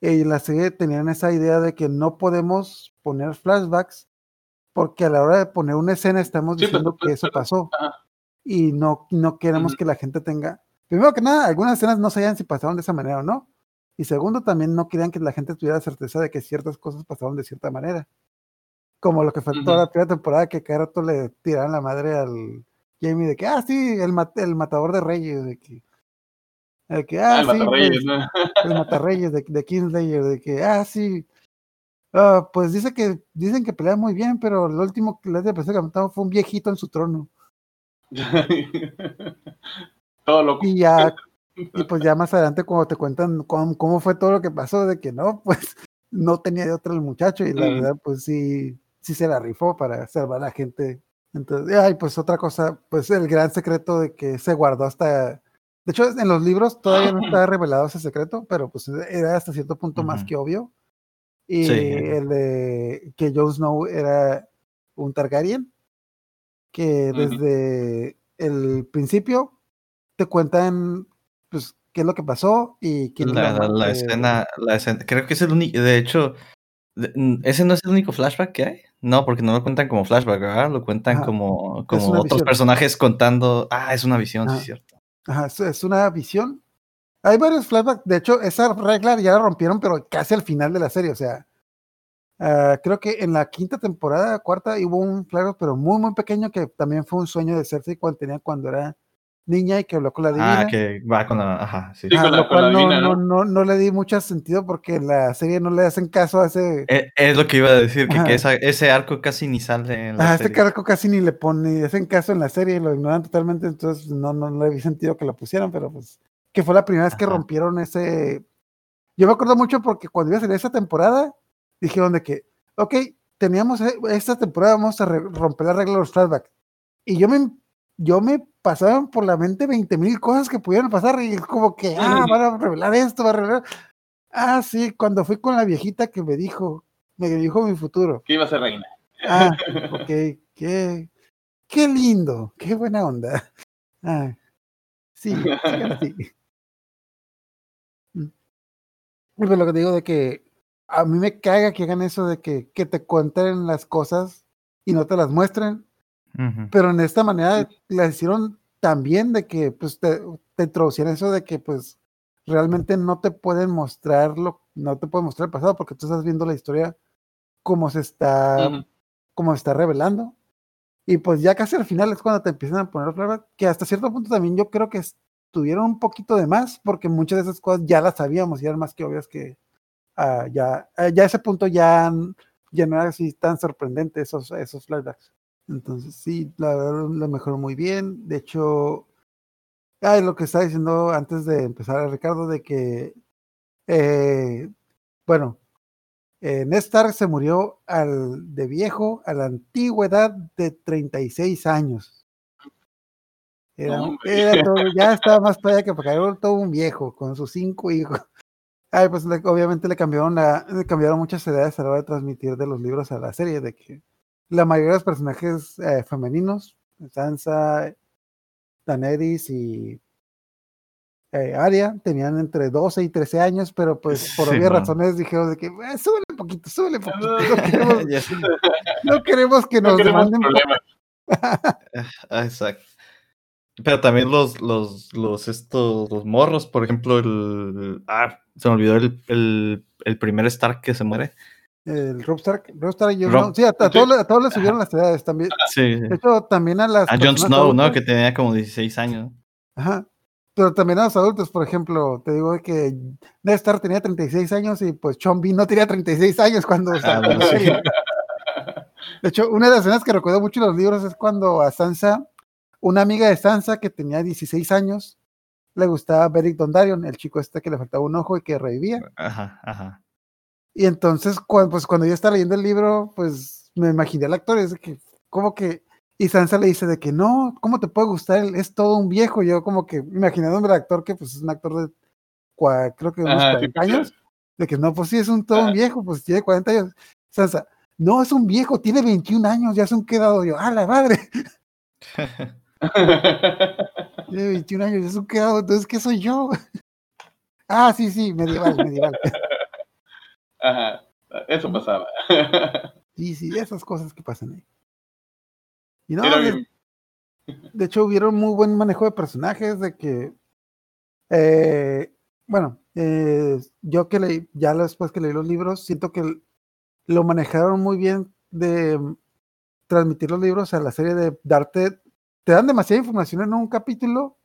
eh, la serie tenían esa idea de que no podemos poner flashbacks porque a la hora de poner una escena estamos Sí, diciendo que eso pero- pasó ajá. y no, no queremos que la gente tenga, primero que nada, algunas escenas no sabían si pasaron de esa manera o no. Y segundo, también no querían que la gente tuviera certeza de que ciertas cosas pasaron de cierta manera. Como lo que fue toda la primera temporada que cada rato le tiraban la madre al Jamie de que, ah, sí, el, mat- el matador de reyes, de que, de que ah, Ah, el sí, Matarreyes, pues, ¿no? el matarreyes de, de Kingslayer, de que, ah, sí, ah, pues dice que, dicen que pelea muy bien, pero lo último que les pensé que matado fue un viejito en su trono. Todo loco. Y ya, y pues ya más adelante cuando te cuentan cómo, cómo fue todo lo que pasó, de que no, pues no tenía de otra el muchacho, y la verdad, pues sí, sí se la rifó para salvar a la gente. Entonces, ay, pues otra cosa, pues el gran secreto de que se guardó hasta... De hecho, en los libros todavía no está revelado ese secreto, pero pues era hasta cierto punto más que obvio. Y Sí. el de que Jon Snow era un Targaryen, que desde el principio te cuentan pues qué es lo que pasó y quién La, eh, escena, la escena, creo que es el único, de hecho, ese no es el único flashback que hay. No, porque no lo cuentan como flashback, ¿verdad? Lo cuentan Ajá, como, como otros visión. personajes contando. Ah, es una visión, sí, Ajá. es cierto. Ajá, es, es una visión. Hay varios flashbacks. De hecho, esa regla ya la rompieron, pero casi al final de la serie. O sea, ah, creo que en la quinta temporada, cuarta, hubo un flashback, pero muy, muy pequeño, que también fue un sueño de Cersei cuando tenía cuando era niña y que habló con la divina. Ah, que va con la. Ajá, sí. Sí, Ajá, con la- lo con la cual no, divina, no, ¿no? no, no le di mucho sentido porque en la serie no le hacen caso a ese. Eh, Es lo que iba a decir, que, que esa- ese arco casi ni sale en la Ah, este carco casi ni le pone, ni hacen caso en la serie, lo ignoran totalmente, entonces no, no, no le vi sentido que lo pusieran, pero pues, que fue la primera vez que rompieron ese. Yo me acuerdo mucho porque cuando iba a salir esa temporada, dijeron de que, ok, teníamos e- esta temporada, vamos a re- romper la regla de los flashbacks. Y yo me, yo me pasaban por la mente 20 mil cosas que pudieran pasar, y es como que, ah, van a revelar esto, van a revelar. Ah, sí, cuando fui con la viejita que me dijo, me dijo mi futuro. Que iba a ser reina. Ah, ok, qué, qué lindo, qué buena onda. Ah, sí. Mm. Y pues lo que te digo de que a mí me caga que hagan eso de que, que te cuenten las cosas y no te las muestren, Pero en esta manera las hicieron también de que pues te, te introducían eso de que pues realmente no te pueden mostrarlo, no te pueden mostrar el pasado porque tú estás viendo la historia como se está Ujú. como se está revelando. Y pues ya casi al final es cuando te empiezan a poner pruebas, que hasta cierto punto también yo creo que estuvieron un poquito de más, porque muchas de esas cosas ya las sabíamos y eran más que obvias que ah, ya, ah, ya a ese punto ya, ya no era así tan sorprendente esos, esos flashbacks. Entonces sí, la verdad lo mejoró muy bien. De hecho, ah, lo que estaba diciendo antes de empezar, Ricardo, de que, eh, bueno, eh, Ned Stark se murió al, de viejo a la antigua edad de 36 años. Era, era todo- ya estaba más para allá que para acá, era todo un viejo con sus cinco hijos. Ay, pues le- obviamente le cambiaron, la, le cambiaron muchas edades a la hora de transmitir de los libros a la serie, de que la mayoría de los personajes eh, femeninos, Sansa, Daenerys y eh, Arya, tenían entre 12 y 13 años, pero pues por Sí, obvias no. razones dijeron de que eh, súbele un poquito, súbele un poquito. No queremos, no queremos que No nos queremos demanden. Ah, Exacto. Pero también los, los, los, estos, los morros, por ejemplo, el. Ah, se me olvidó el, el, el primer Stark que se muere. El Rob Stark, Rob Stark y Jon Rob- Snow. Sí, a, todos, a todos le subieron las edades también. Sí. De hecho, también a las. A Jon Snow, ¿no? Que tenía como 16 años. Ajá. Pero también a los adultos, por ejemplo, te digo que Ned Stark tenía 36 años y pues Bean no tenía 36 años cuando Ah, salió bueno, la sí. serie. De hecho, una de las escenas que recuerdo mucho en los libros es cuando a Sansa, una amiga de Sansa que tenía 16 años, le gustaba Beric Dondarrion, el chico este que le faltaba un ojo y que revivía. Ajá, ajá. Y entonces, cuando, pues, cuando yo estaba leyendo el libro, pues me imaginé al actor, es de que, como que, y Sansa le dice de que no, ¿cómo te puede gustar? Él es todo un viejo. Yo como que imaginándome al actor que pues es un actor de, cua- creo que unos Ajá, sí, 40 años, de que no, pues sí, es un todo un Ajá. viejo, pues tiene 40 años. Sansa, no, es un viejo, tiene 21 años, ya es un quedado. Yo, ¡ah, la madre! Tiene 21 años, ya es un quedado, entonces, ¿qué soy yo? ah, sí, sí, medieval, medieval. Ajá. Eso pasaba. Sí, sí, esas cosas que pasan ahí. Y no, de, de hecho hubieron muy buen manejo de personajes, de que, eh, bueno, eh, yo que leí, ya después que leí los libros, siento que lo manejaron muy bien de transmitir los libros a la serie, de darte, te dan demasiada información en un capítulo.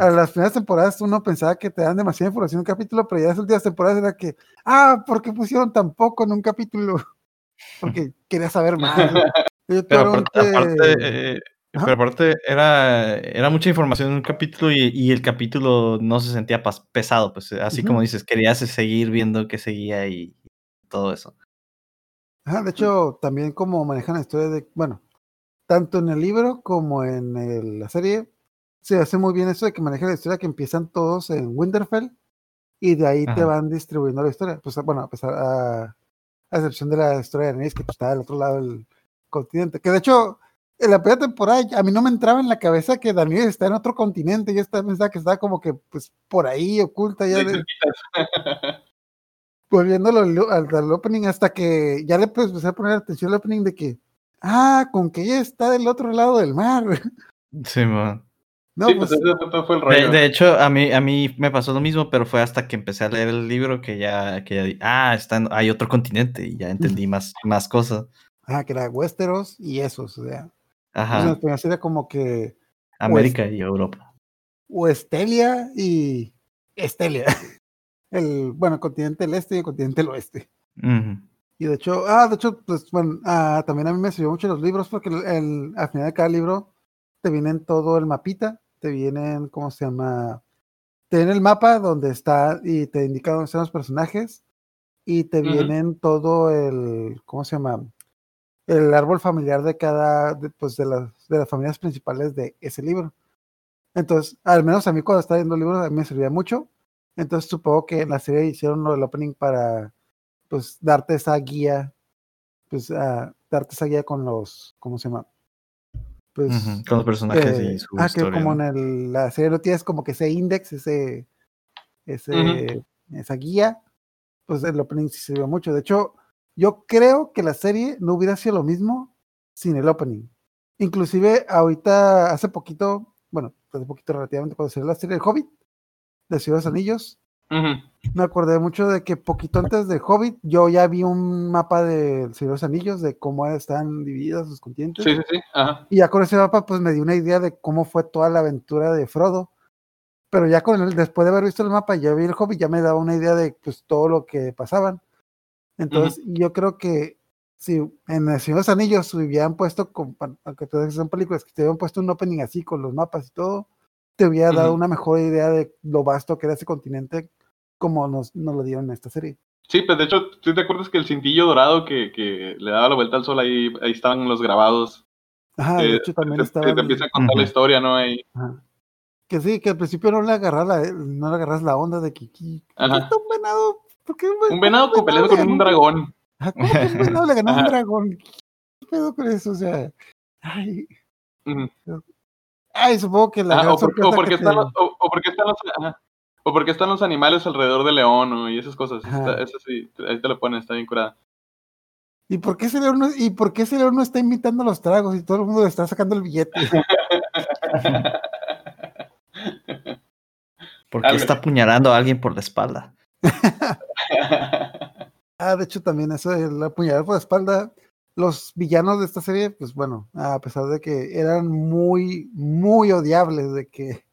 A las primeras temporadas uno pensaba que te dan demasiada información en un capítulo, pero ya las últimas temporadas era que, ah, ¿por qué pusieron tan poco en un capítulo? Porque quería saber más. Pero aparte, eh, pero aparte era, era mucha información en un capítulo y, y el capítulo no se sentía pesado, pues así como dices, querías seguir viendo que seguía y todo eso. Ajá, de hecho, también como manejan la historia de, bueno, tanto en el libro como en el- la serie, se hace muy bien eso de que manejan la historia que empiezan todos en Winterfell y de ahí te van distribuyendo la historia. Pues bueno, a pesar, a, a excepción de la historia de Daenerys que pues, está del otro lado del continente. Que de hecho, en la primera temporada a mí no me entraba en la cabeza que Daenerys está en otro continente. Yo estaba pensaba que estaba como que pues por ahí oculta ya Sí, de, cerquitas. volviéndolo al, al- al opening hasta que ya le pues, empecé a poner atención al opening de que, ah, con que ella está del otro lado del mar. Sí, man. No, sí, pues, pues fue el De, rollo. de hecho, a mí, a mí me pasó lo mismo, pero fue hasta que empecé a leer el libro que ya, que ya di- ah, está en- hay otro continente y ya entendí más, más cosas. ah, que era Westeros y esos, o sea, pues, Ajá, sería como que América y Europa. o Estelia y Estelia. El, bueno, continente del este y el continente del oeste. Y de hecho, ah, de hecho, pues bueno, ah, también a mí me sirvió mucho los libros porque el, el- al final de cada libro te vienen todo el mapita, te vienen, ¿cómo se llama? Te viene el mapa donde está y te indica dónde están los personajes y te vienen todo el, ¿cómo se llama? El árbol familiar de cada, de, pues de las, de las familias principales de ese libro. Entonces, al menos a mí cuando estaba viendo libros, a mí me servía mucho. Entonces supongo que en la serie hicieron lo del opening para pues darte esa guía, pues darte esa guía con los, ¿cómo se llama? Pues Con los personajes eh, y su ah, que como ¿no? en el, la serie no tienes como que ese index, ese, ese, esa guía, pues el opening sí sirvió mucho. De hecho, yo creo que la serie no hubiera sido lo mismo sin el opening. Inclusive ahorita, hace poquito, bueno, hace poquito relativamente cuando salió la serie del Hobbit, de Ciudad de los Anillos, Me acordé mucho de que poquito antes de Hobbit, yo ya vi un mapa de Ciudad de los Anillos, de cómo están divididos los continentes. Sí, sí, sí. Ajá. Y ya con ese mapa, pues me dio una idea de cómo fue toda la aventura de Frodo. Pero ya con el, después de haber visto el mapa, ya vi el Hobbit, ya me daba una idea de pues todo lo que pasaban. Entonces, yo creo que si en el Señor de los Anillos se hubieran puesto, con, bueno, aunque todas son películas, que te hubieran puesto un opening así con los mapas y todo, te hubiera dado una mejor idea de lo vasto que era ese continente, como nos, nos lo dieron en esta serie. Sí, pues de hecho, ¿tú te acuerdas que el cintillo dorado que, que le daba la vuelta al sol ahí, ahí estaban los grabados? Ajá, de Eh, hecho también te, estaba. te- te empieza a contar la historia, ¿no? Ahí. Ajá. Que sí, que al principio no le agarras la, no le agarras la onda de que, que- ¿por qué Ajá. un venado? ¿Por qué Un venado que peleando con un dragón. Ajá, ¿Cómo que un venado le ganó a un dragón? ¿Qué pedo con eso? O sea, ay, Ujú. Ay supongo que la gran o, por- sorpresa o porque que están te- los, o, o porque están los, ajá. o porque están los animales alrededor del león ¿no? y esas cosas. Está- eso sí, ahí te lo ponen, está bien curada. ¿Y por qué ese león no, y por qué ese león no está imitando los tragos y todo el mundo le está sacando el billete? Porque está apuñalando a alguien por la espalda. Ah, de hecho también eso de la puñalada por la espalda, los villanos de esta serie, pues bueno, a pesar de que eran muy, muy odiables, de que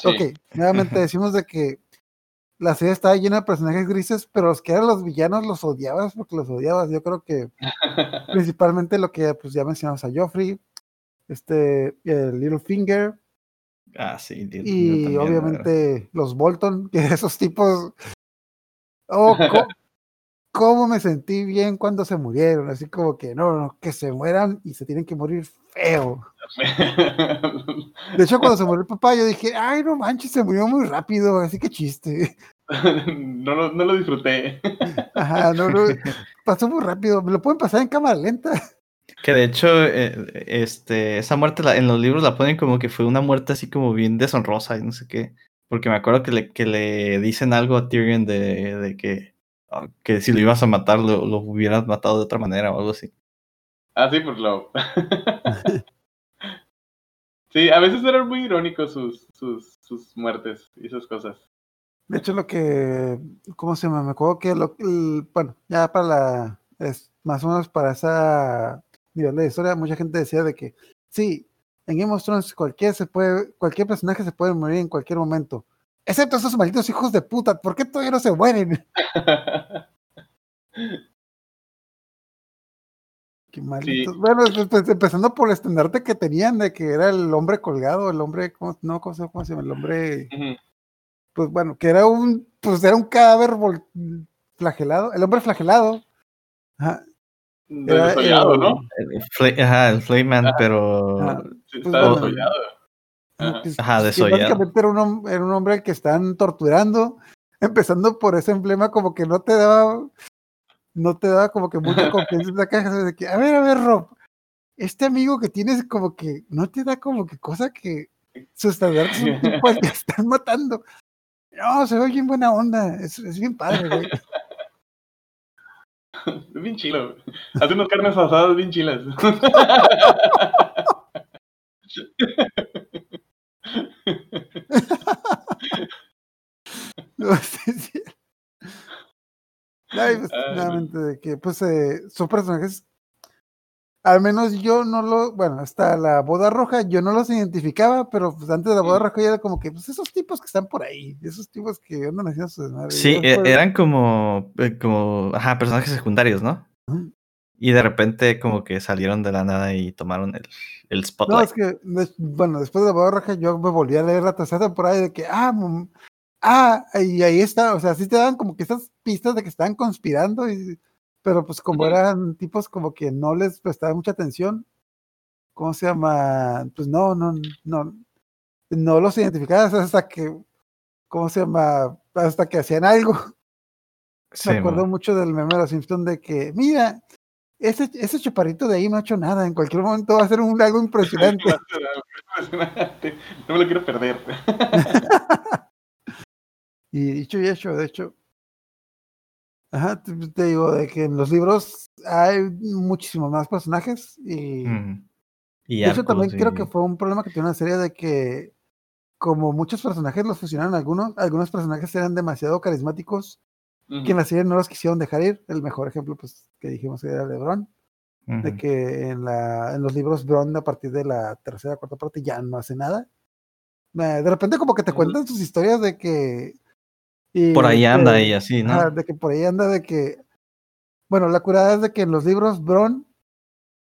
Sí. Ok, nuevamente decimos de que la serie estaba llena de personajes grises, pero los que eran los villanos los odiabas porque los odiabas. Yo creo que principalmente lo que pues ya mencionamos a Joffrey, este, el Littlefinger Ah, sí. yo y también, obviamente los Bolton, que esos tipos. Oh, cómo me sentí bien cuando se murieron, así como que no, no, que se mueran y se tienen que morir feo. De hecho, cuando se murió el papá, yo dije, ay, no manches, se murió muy rápido, así que chiste. no, lo, no lo disfruté. Ajá, no, no, pasó muy rápido. Me lo pueden pasar en cámara lenta. Que de hecho, eh, este, esa muerte la- en los libros la ponen como que fue una muerte así como bien deshonrosa y no sé qué. Porque me acuerdo que le, que le dicen algo a Tyrion de, de que, que si lo ibas a matar, lo, lo hubieras matado de otra manera o algo así. Ah, sí, pues lo. sí, a veces eran muy irónicos sus, sus, sus muertes y esas cosas. De hecho, lo que, ¿cómo se llama? Me acuerdo que, lo, el- bueno, ya para la, es, más o menos para esa nivel de historia, mucha gente decía de que, sí, en Game of Thrones cualquier, se puede, cualquier personaje se puede morir en cualquier momento. Excepto esos malditos hijos de puta, ¿por qué todavía no se mueren? Qué malditos. Bueno, pues, empezando por el estandarte que tenían de que era el hombre colgado, el hombre, ¿cómo, no, ¿cómo se, cómo se llama? El hombre, pues bueno, que era un, pues era un cadáver vol- flagelado, el hombre flagelado. Ajá. Era el- ¿no? El Fla- ajá, el Flayman, pero. Ajá. Sí, Pues bueno. Ajá. Básicamente era un, hom- era un hombre al que están torturando, empezando por ese emblema como que no te daba, no te daba como que mucha confianza en la caja, de que, a ver, a ver, Rob, este amigo que tienes como que, no te da como que cosa que sus estandartes es un tipo al que están matando. No, se ve bien buena onda, es, es bien padre, güey. Es bien chilo. Hace unas carnes asadas bien chilas. No, sí, sí. Ay, pues, Ay, nuevamente, de que pues eh, son personajes, al menos yo no lo, bueno, hasta la boda roja yo no los identificaba, pero pues antes de la boda roja ya era como que, pues esos tipos que están por ahí, esos tipos que andan haciendo su desmadre. Sí, e- eran como, eh, como, ajá, personajes secundarios, ¿no? Y de repente como que salieron de la nada y tomaron el, el No, spotlight. es que, bueno, después de la boda roja yo me volví a leer la tercera temporada de que, ah, mom- ah, y ahí está, o sea, sí te dan como que estas pistas de que estaban conspirando, y, pero pues como eran tipos como que no les prestaba mucha atención, ¿cómo se llama? Pues no, no, no, no los identificabas hasta que, ¿cómo se llama? Hasta que hacían algo. Sí, Me acuerdo mucho del meme de los Simpsons de que, mira, ese, ese chaparrito de ahí no ha hecho nada, en cualquier momento va a hacer un, algo impresionante. No me lo quiero perder. Y dicho y hecho, de hecho. Ajá, te, te digo, de que en los libros hay muchísimos más personajes y Mm. Y de hecho arcos también creo que fue un problema que tiene la serie de que como muchos personajes los fusionaron algunos, algunos personajes eran demasiado carismáticos que en la serie no los quisieron dejar ir. El mejor ejemplo, pues, que dijimos que era LeBron, de Ujú. que en, la, en los libros Bron a partir de la tercera, cuarta parte ya no hace nada. De repente como que te cuentan sus historias de que... y Por ahí anda que- y así, ¿no? De que por ahí anda de que. Bueno, la curada es de que en los libros Bron,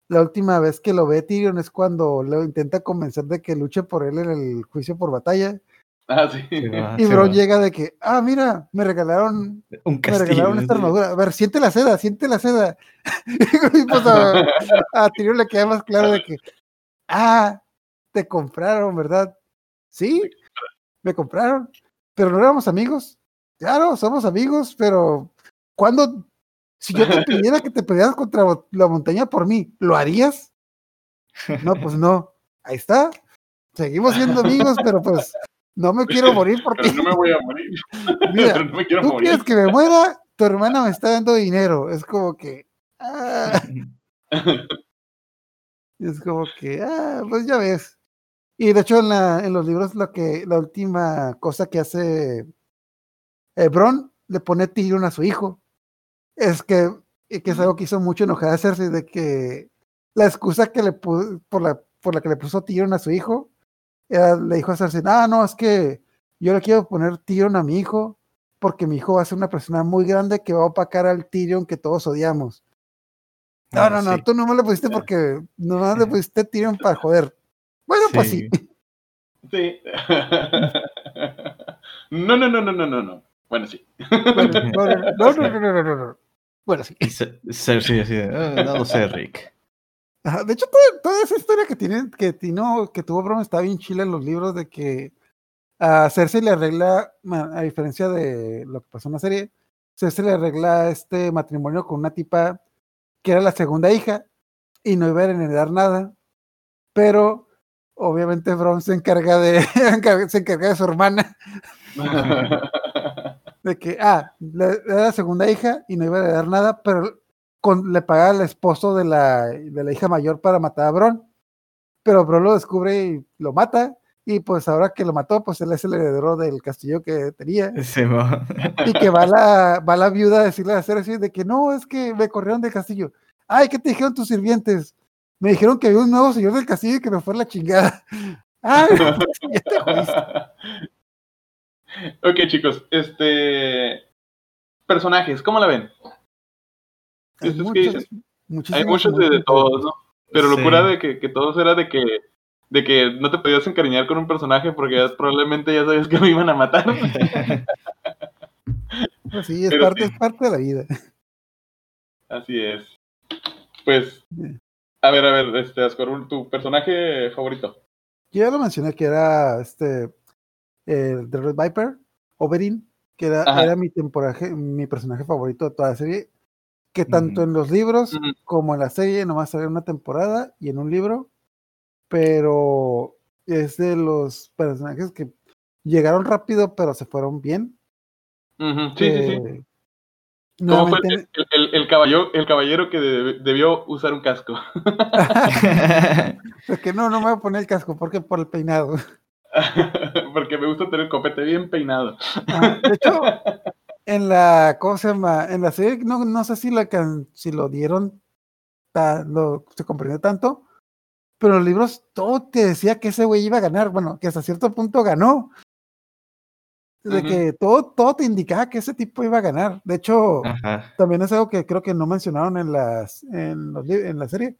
la última vez que lo ve Tyrion es cuando lo intenta convencer de que luche por él en el juicio por batalla. Ah, sí. Sí, va, Y sí, Bron va. llega de que, ah, mira, me regalaron, Un me regalaron esta armadura. A ver, siente la seda, siente la seda. y pues a, a Tyrion le queda más claro de que, ah, te compraron, ¿verdad? Sí, me compraron, pero no éramos amigos. Claro, somos amigos, pero ¿cuándo? Si yo te pidiera que te pelearas contra la montaña por mí, ¿lo harías? No, pues no. Ahí está. Seguimos siendo amigos, pero pues no me quiero morir por ti. Pero no me voy a morir. Mira, no me quiero tú morir. quieres que me muera, tu hermana me está dando dinero. Es como que. ah, es como que, ah, pues ya ves. Y de hecho, en, la, en los libros, lo que, la última cosa que hace eh, Bron le pone Tyrion a su hijo. Es que, que es algo que hizo mucho enojar a Cersei, de que la excusa que le por, la, por la que le puso Tyrion a su hijo, le dijo a Cersei, ah, no, es que yo le quiero poner Tyrion a mi hijo, porque mi hijo va a ser una persona muy grande que va a opacar al Tyrion que todos odiamos. No, Ah, no, no, sí. tú no me lo pusiste porque nomás le pusiste Tyrion para joder. Bueno, pues sí. Sí. No, no, no, no, no, no, no. Bueno, sí. Bueno, no, no, no, no, no, no, no, no. Bueno, sí. Cersei así de, "Ah, no sé, Rick. Ajá, De hecho, toda, toda esa historia que tiene, que Tino, que tuvo Bron está bien chila en los libros de que a Cersei le arregla, a diferencia de lo que pasó en la serie, Cersei le arregla este matrimonio con una tipa que era la segunda hija y no iba a heredar nada, pero obviamente Bron se encarga de, se encarga de su hermana, de que, ah, era la segunda hija y no iba a heredar nada, pero con, le paga al esposo de la, de la hija mayor para matar a Bron. Pero Bron lo descubre y lo mata. Y pues ahora que lo mató, pues él es el heredero del castillo que tenía. Sí. Y que va la, va la viuda a decirle a Cersei de que no, es que me corrieron del castillo. Ay, ¿qué te dijeron tus sirvientes? Me dijeron que había un nuevo señor del castillo y que me fue la chingada. Ay, ya te jodiste. ok, chicos, este. Personajes, ¿cómo la ven? Hay Es que muchos, Hay muchísimos muchos de, todos, ¿no? Pero Sí. locura de que, que todos era de que de que no te podías encariñar con un personaje porque ya probablemente ya sabías que lo iban a matar. Pues sí, es Pero parte, sí. es parte de la vida. Así es. Pues, a ver, a ver, este, Ascor, tu personaje favorito. Yo ya lo mencioné que era este el de Red Viper, Oberyn, que era, era mi temporaje, mi personaje favorito de toda la serie, que tanto Ujú. en los libros como en la serie nomás salió una temporada y en un libro, pero es de los personajes que llegaron rápido pero se fueron bien. Sí, sí, sí. Eh, ¿Cómo fue el, el, caballo, el caballero que de- debió usar un casco? Porque no, no me voy a poner el casco, porque por el peinado. Porque me gusta tener el copete bien peinado. Ah, de hecho, en la, ¿cómo se llama? En la serie, no, no sé si, la, can- si lo dieron, ta- lo, se comprendió tanto, pero en los libros todo te decía que ese güey iba a ganar, bueno, que hasta cierto punto ganó. De que todo, todo te indicaba que ese tipo iba a ganar. De hecho, Ajá. también es algo que creo que no mencionaron en las en, los, en la serie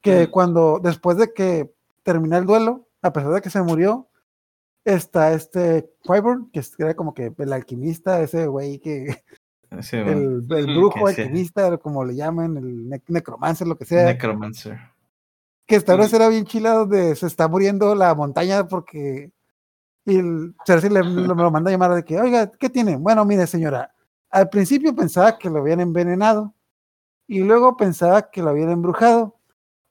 que cuando después de que termina el duelo a pesar de que se murió está este Qyburn que era como que el alquimista ese güey que Sí, el, brujo Que alquimista como le llaman el ne- necromancer lo que sea Necromancer. que esta vez era bien chila donde se está muriendo la montaña porque y el Cersei le, le- me lo manda a llamar de que, oiga, ¿qué tiene? Bueno, mire, señora, al principio pensaba que lo habían envenenado y luego pensaba que lo habían embrujado,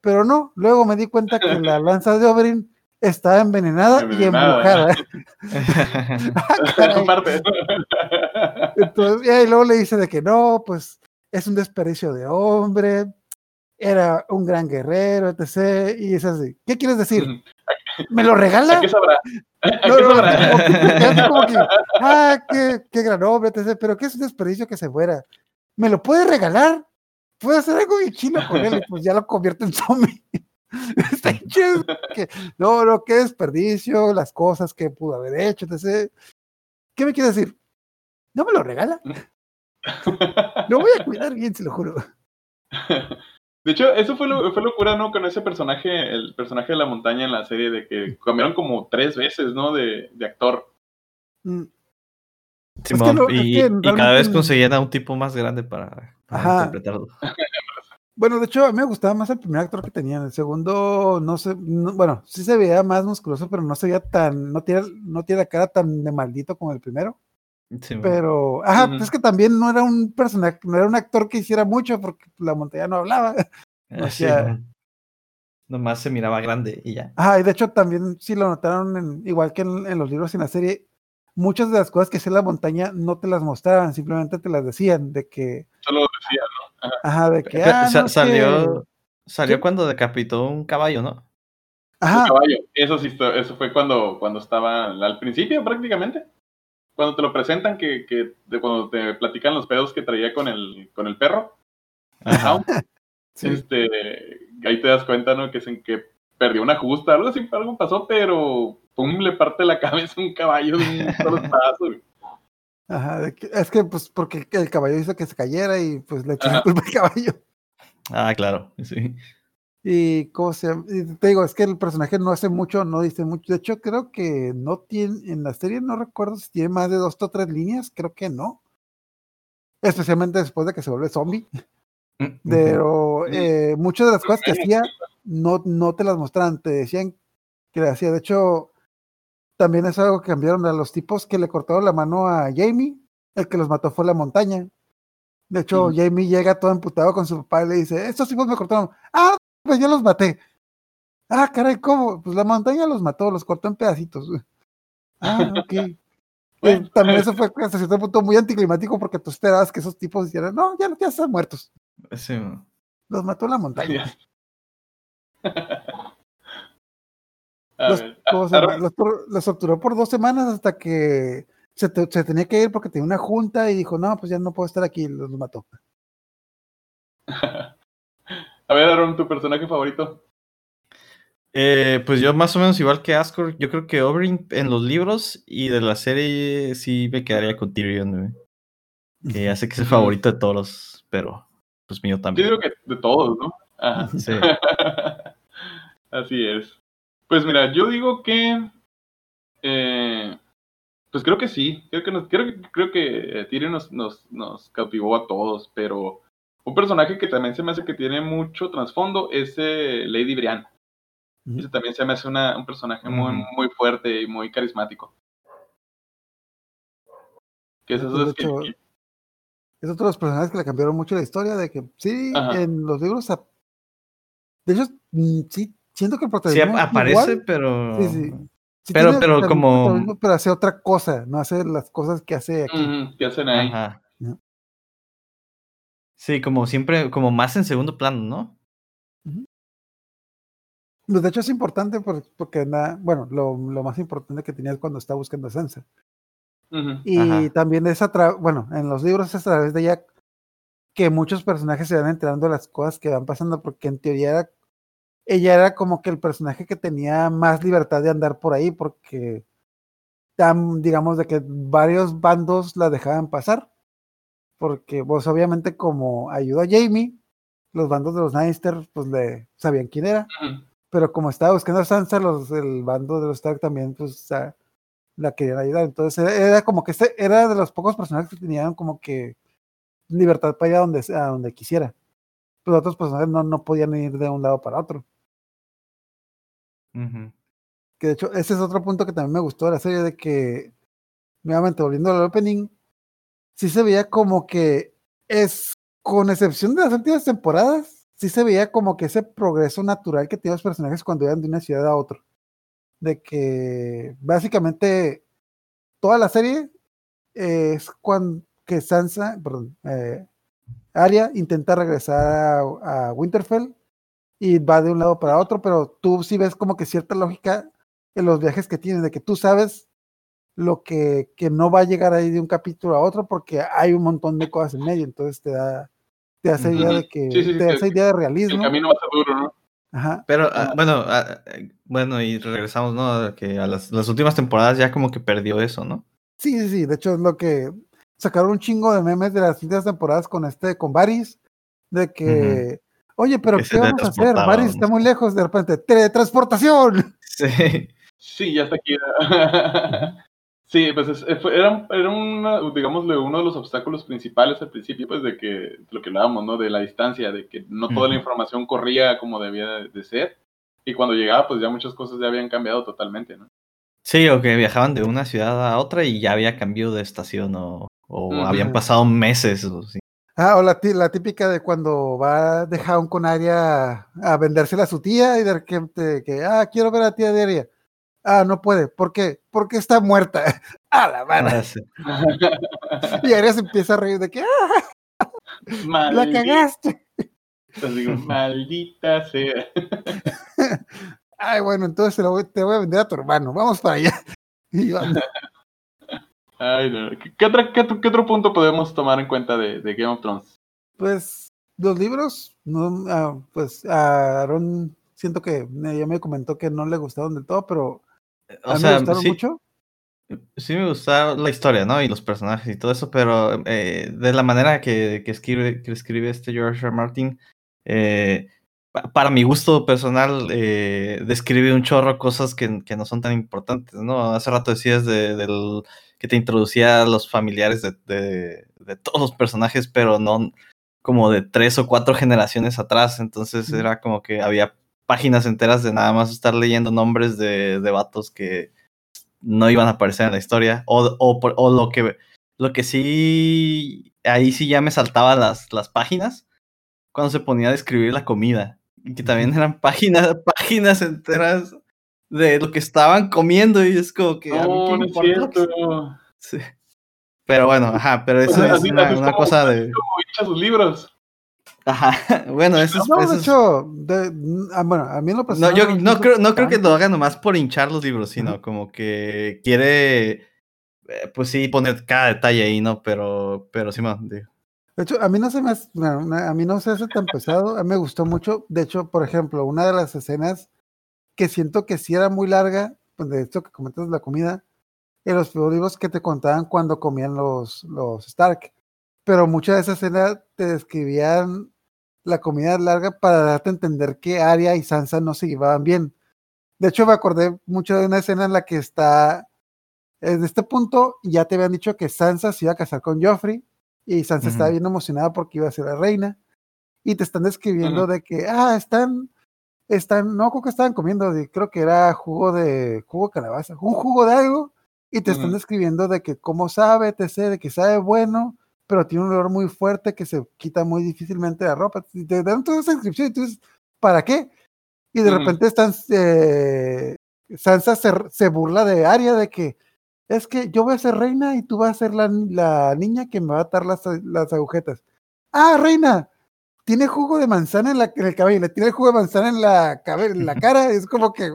pero no, luego me di cuenta que la lanza de Oberyn estaba envenenada, y Envenenada. embrujada. Ah. Entonces, y ahí luego le dice de que no, pues es un desperdicio de hombre, era un gran guerrero, etc. Y es así. ¿Qué quieres decir? ¿Me lo regala? ¿A qué sabrá? ¿A No, qué como que- que, ah, qué, qué gran hombre, etc. Pero qué es un desperdicio que se fuera. ¿Me lo puede regalar? Puedo hacer algo bien chilo con él y pues ya lo convierto en zombie. Está bien chido. Que, no, no, qué desperdicio, las cosas que pudo haber hecho, etc. ¿Qué me quiere decir? ¿No me lo regala? Lo voy a cuidar bien, se lo juro. De hecho, eso fue, lo, fue locura, ¿no? Con ese personaje, el personaje de la montaña en la serie, de que cambiaron como tres veces, ¿no? De, de actor. Mm, Simón, no- es y, que y cada vez conseguían a un tipo más grande para, para interpretarlo. Bueno, de hecho, a mí me gustaba más el primer actor que tenían. El segundo, no sé, no- bueno, sí se veía más musculoso, pero no se veía tan, no tiene, no tiene la cara tan de maldito como el primero. Simón. Pero, ajá, pues es que también no era un personaje, no era un actor que hiciera mucho porque la montaña no hablaba. Eh, o sí, sea- no. Nomás se miraba grande y ya. Ajá, y de hecho también sí lo notaron, en- igual que en, en los libros y en la serie, muchas de las cosas que hacía la montaña no te las mostraban, simplemente te las decían, de que, Solo decía, ajá, de que, ah, sa- no, que- salió salió ¿Qué? cuando decapitó un caballo, ¿no? un ajá, caballo. Eso sí, eso fue cuando, cuando estaba al principio prácticamente. Cuando te lo presentan, que, que de cuando te platican los pedos que traía con el, con el perro. Ajá. sí. Este, ahí te das cuenta, ¿no? Que, se, que perdió una justa, algo así, algo pasó, pero pum, le parte la cabeza a un caballo de un solo güey. Ajá, es que pues porque el caballo hizo que se cayera y pues le echó la culpa al caballo. Ah, claro, sí. Y cómo se? Y te digo, es que el personaje no hace mucho, no dice mucho. De hecho, creo que no tiene, en la serie no recuerdo si tiene más de dos o tres líneas, creo que no. Especialmente después de que se vuelve zombie. Mm, Pero eh, muchas de las cosas que hacía no, no te las mostraban, te decían que le hacía. De hecho, también es algo que cambiaron a los tipos que le cortaron la mano a Jamie. El que los mató fue la montaña. De hecho. Jamie llega todo emputado con su papá y le dice, estos tipos me cortaron. Ah, pues ya los maté. Ah, caray, ¿cómo? Pues la montaña los mató, los cortó en pedacitos. Ah, ok. Bueno. Eh, también eso fue hasta cierto punto muy anticlimático porque tú esperabas que esos tipos hicieran, no, ya, ya están muertos. Sí. Los mató la montaña. Los, ver, ¿cómo se llama? Aaron, Los tor- los torturó por dos semanas hasta que se, te- se tenía que ir porque tenía una junta y dijo, no, pues ya no puedo estar aquí, los mató. a ver, Aaron, tu personaje favorito. Eh, pues yo más o menos igual que Ascor, yo creo que Oberyn en los libros y de la serie sí me quedaría con Tyrion, güey. Que ya sé que es el favorito de todos, pero pues mío Yo también. digo que de todos, ¿no? Ajá. Sí. Así es. Pues mira, yo digo que. eh, pues creo que sí. Creo que, nos, creo, que- creo que eh, Tyrion nos, nos, nos cautivó a todos, pero Un personaje que también se me hace que tiene mucho trasfondo es eh, Lady Brian. Ese también se me hace una- un personaje muy, muy fuerte y muy carismático. Que es eso es que- hecho, que- Es otro de los personajes que le cambiaron mucho la historia, de que sí, Ajá. en los libros. De hecho, mm, sí, siento que el Sí protagonismo. aparece, igual. pero. Sí, sí. Sí Pero- pero como- Pero hace otra cosa, no hace las cosas que hace aquí. ¿Qué hacen ahí? Ajá. Sí, como siempre, como más en segundo plano, ¿no? Pues, de hecho, es importante por- porque, na- bueno, lo, lo más importante que tenía es cuando está buscando a Sansa. Y Ajá. también es a través, bueno, en los libros es a través de ella que muchos personajes se van enterando de las cosas que van pasando, porque en teoría era- ella era como que el personaje que tenía más libertad de andar por ahí, porque tan, digamos, de que varios bandos la dejaban pasar, porque pues obviamente como ayudó a Jamie, los bandos de los Lannister pues le sabían quién era, pero como estaba buscando a Sansa, los, el bando de los Stark también, pues a- la querían ayudar. Entonces era, era como que este era de los pocos personajes que tenían como que libertad para ir a donde, a donde quisiera. Pero otros personajes no, no podían ir de un lado para otro. Que de hecho, ese es otro punto que también me gustó de la serie, de que, nuevamente, volviendo al opening, sí se veía como que es, con excepción de las últimas temporadas, sí se veía como que ese progreso natural que tienen los personajes cuando iban de una ciudad a otra. De que básicamente toda la serie es cuando que Sansa, perdón, eh, Arya intenta regresar a Winterfell y va de un lado para otro, pero tú sí ves como que cierta lógica en los viajes que tienes, de que tú sabes lo que, que no va a llegar ahí de un capítulo a otro porque hay un montón de cosas en medio, entonces te da, te da esa idea de que, Sí, sí, te esa idea de El realismo. camino va a ser duro, ¿no? Ajá. Pero ah, bueno, ah, eh, bueno, y regresamos, ¿no? Que a las, las últimas temporadas ya como que perdió eso, ¿no? Sí, sí, sí, de hecho es lo que sacaron un chingo de memes de las últimas temporadas con este, con Varys, de que, oye, pero ¿qué vamos a hacer? no está muy lejos, de repente, teletransportación. Sí. Sí, ya está aquí. sí, pues es- eh, fue- era, era una, digámosle, uno de los obstáculos principales al principio, pues de que lo que hablábamos, ¿no? De la distancia, de que no toda la información corría como debía de, ser. Y cuando llegaba, pues ya muchas cosas ya habían cambiado totalmente, ¿no? Sí, o que viajaban de una ciudad a otra y ya había cambio de estación o, o habían pasado meses. O sí. Ah, o la, tí- la típica de cuando va de Hound con Aria a, a vendérsela a su tía y de repente que, ah, quiero ver a tía de Aria. Ah, no puede. ¿Por qué? Porque está muerta. A la madre. Ah. Y Aria se empieza a reír de que, ah, la cagaste. pues digo, maldita sea. Ay, bueno, entonces te, lo voy, te voy a vender a tu hermano. Vamos para allá. Y van. Ay, no. ¿Qué, qué otra- qué otro, qué otro punto podemos tomar en cuenta de, de Game of Thrones? Pues los libros, no, ah, pues a Aaron siento que eh, ya me comentó que no le gustaron del todo, pero a O mí me sea, gustaron sí, mucho. sí me gusta la historia, ¿no? Y los personajes y todo eso, pero eh, de la manera que, que escribe, que escribe este George R. Martin, eh, pa- para mi gusto personal, eh, describe un chorro cosas que, que no son tan importantes, ¿no? Hace rato decías de, del, que te introducía a los familiares de, de, de todos los personajes, pero no como de tres o cuatro generaciones atrás, entonces era como que había páginas enteras de nada más estar leyendo nombres de, de vatos que no iban a aparecer en la historia. O, o, o lo que lo que sí, ahí sí ya me saltaba las, las páginas cuando se ponía a describir la comida. Y que también eran páginas, páginas enteras de lo que estaban comiendo. Y es como que. No, no es que- cierto. Sí. Pero bueno, ajá, pero eso es una, es cosa de. como hincha sus libros. Ajá, bueno, eso es. No, eso de hecho, de- ah, bueno, a mí en lo No, yo no creo, no creo que lo haga nomás por hinchar los libros, sino como que quiere, eh, pues sí, poner cada detalle ahí, ¿no? Pero, pero sí, man, digo. De hecho, a mí no se me hace, bueno, a mí no se hace tan pesado, a mí me gustó mucho. De hecho, por ejemplo, una de las escenas que siento que sí era muy larga, pues de esto que comentas de la comida, en los libros que te contaban cuando comían los, los Stark. Pero muchas de esas escenas te describían la comida larga para darte a entender que Arya y Sansa no se llevaban bien. De hecho, me acordé mucho de una escena en la que está, desde este punto, ya te habían dicho que Sansa se iba a casar con Joffrey y Sansa estaba bien emocionada porque iba a ser la reina. y te están describiendo de que, ah, están, están, no creo que estaban comiendo, de- creo que era jugo de, jugo de calabaza, un jugo de algo, y te están describiendo de que cómo sabe, etc., de que sabe bueno, pero tiene un olor muy fuerte que se quita muy difícilmente de la ropa. Y te dan toda esa descripción y tú dices, ¿para qué? Y de repente están, eh, Sansa se, se burla de Arya de que es que yo voy a ser reina y tú vas a ser la, la niña que me va a atar las, las agujetas. Ah, reina, tiene jugo de manzana en, la, en el cabello, le tiene jugo de manzana en la, en la cara. Es como que,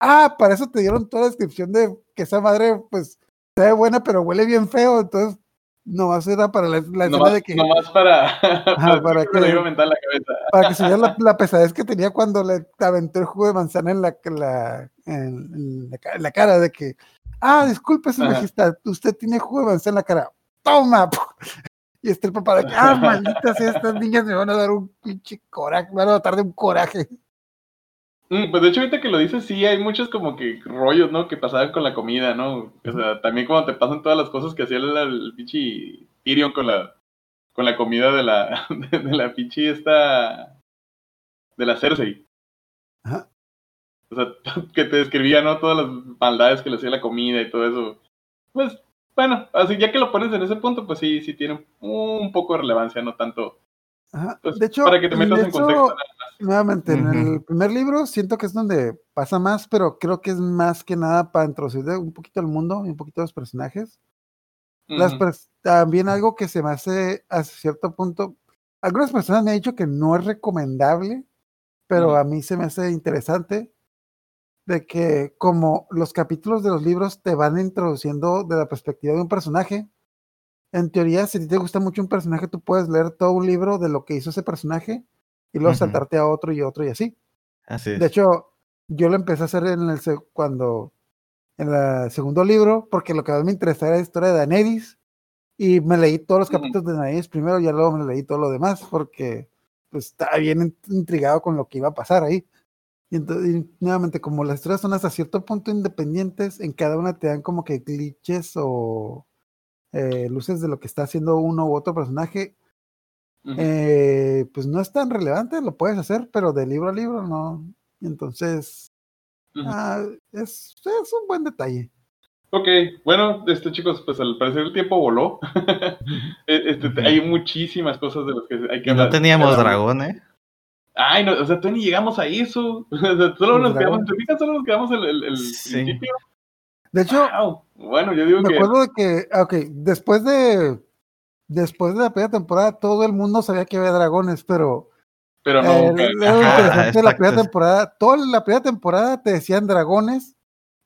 ah, para eso te dieron toda la descripción de que esa madre, pues, se ve buena, pero huele bien feo. Entonces, nomás era para la, la Nomás, de que, nomás para, para, para que mental la cabeza. para que se viera la, la pesadez que tenía cuando le aventó el jugo de manzana en la, la- en, en la, cara de que, ah, disculpe, su majestad, usted tiene jugo de manzana en la cara. Toma. Y está el papá de que, ah, malditas estas niñas me van a dar un pinche coraje, me van a matar de un coraje. Mm, Pues de hecho, ahorita que lo dices, sí, hay muchos como que rollos, ¿no? Que pasaban con la comida, ¿no? O sea, también cuando te pasan todas las cosas que hacía el, el pinche Tyrion con la, con la comida de la, de, de la pinche esta, de la Cersei. Ajá. O sea, que te describía, ¿no? Todas las maldades que le hacía la comida y todo eso. Pues, bueno, así ya que lo pones en ese punto, pues sí, sí tiene un poco de relevancia, no tanto. Ajá. Pues, de hecho, para que te metas de en hecho, contexto. nada más. nuevamente, en el primer libro siento que es donde pasa más, pero creo que es más que nada para introducir un poquito al mundo y un poquito los personajes. Las pers- también algo que se me hace a cierto punto, algunas personas me han dicho que no es recomendable, pero a mí se me hace interesante de que como los capítulos de los libros te van introduciendo de la perspectiva de un personaje, en teoría si te gusta mucho un personaje, tú puedes leer todo un libro de lo que hizo ese personaje y luego saltarte a otro y otro y así. Así es. De hecho, yo lo empecé a hacer en el cuando en el segundo libro, porque lo que más me interesaba era la historia de Daenerys, y me leí todos los capítulos de Daenerys primero, y luego me leí todo lo demás, porque pues, estaba bien in- intrigado con lo que iba a pasar ahí. Y, entonces, y nuevamente, como las historias son hasta cierto punto independientes, en cada una te dan como que glitches o eh, luces de lo que está haciendo uno u otro personaje, eh, pues no es tan relevante, lo puedes hacer, pero de libro a libro no. Y entonces, ah, es, es un buen detalle. Ok, bueno, este chicos, pues al parecer el tiempo voló. E- este. Hay muchísimas cosas de las que hay que Y no hablar. teníamos dragón, ¿eh? Ay, no, o sea, tú ni llegamos a eso. O sea, solo nos quedamos. ¿te fijas? Solo nos quedamos el, el, el Sí. principio. De hecho, Wow. Bueno, yo digo me que. acuerdo de que, ah, ok, después de, después de la primera temporada, todo el mundo sabía que había dragones, pero Pero no, eh, era Ajá, la primera temporada. Toda la primera temporada te decían dragones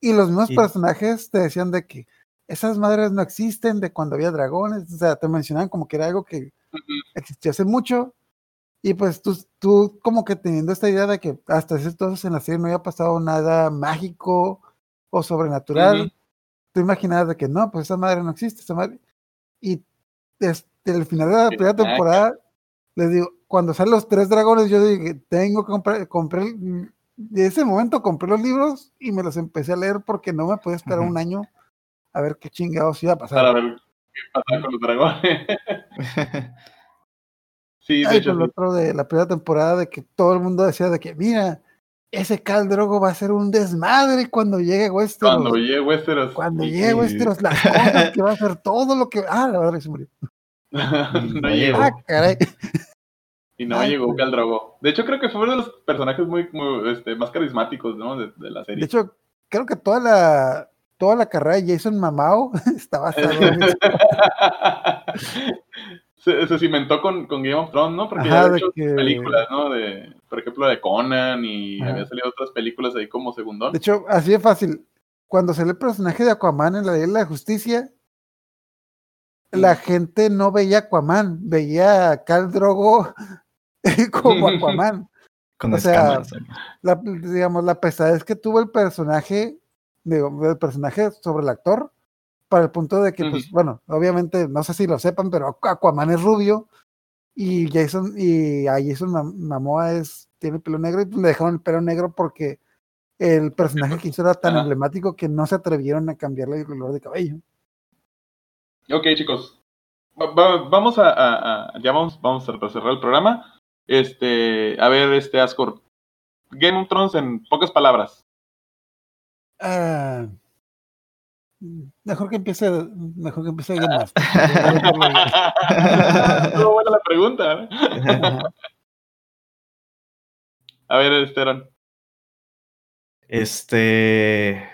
y los mismos Y- personajes te decían de que esas madres no existen, de cuando había dragones, o sea, te mencionaban como que era algo que Ujú. existió hace mucho. Y pues tú, tú como que teniendo esta idea de que hasta ese entonces en la serie no había pasado nada mágico o sobrenatural, Ujú. tú imaginabas de que no, pues esa madre no existe, esa madre. Y desde el final de la primera temporada, les digo, cuando salen los tres dragones, yo dije, tengo que comprar, compré, de ese momento compré los libros y me los empecé a leer porque no me podía esperar un año a ver qué chingados iba a pasar. Para ver qué pasa con los dragones. sí, de Ay, hecho. sí. otro de la primera temporada de que todo el mundo decía de que, mira, ese Cal Drogo va a ser un desmadre cuando llegue Westeros. Cuando llegue Westeros. Cuando llegue Westeros, las cosas que va a hacer todo lo que. Ah, la verdad que se murió. no llegó. Ah, caray. Y no Ay, llegó. Khal Drogo. De hecho, creo que fue uno de los personajes muy, muy, este, más carismáticos, ¿no? De, de la serie. De hecho, creo que toda la toda la carrera de Jason Mamao en eso. Se, se cimentó con, con Game of Thrones, ¿no? Porque Ajá, ya había de hecho que- películas, ¿no? De, por ejemplo, de Conan y Ajá. había salido otras películas ahí como segundón. De hecho, así de fácil. Cuando salió el personaje de Aquaman en la Ley de la Justicia, la gente no veía Aquaman, veía a Cal Drogo como Aquaman. Con O sea, la, digamos, la pesadez que tuvo el personaje, digo, el personaje sobre el actor, para el punto de que, pues, bueno, obviamente, no sé si lo sepan, pero Aqu- Aquaman es rubio y Jason, y a Jason Mam- Momoa es, tiene pelo negro y le dejaron el pelo negro porque el personaje que hizo era tan emblemático que no se atrevieron a cambiarle el color de cabello. Ok, chicos. Va- va- vamos a, a- a- ya vamos, vamos a cerrar el programa. Este, a ver, este, Ascor. Game of Thrones en pocas palabras. Ah, mejor que empiece, mejor que empiece alguien más. Estuvo buena la pregunta. ¿eh? A ver, Esteban. Este.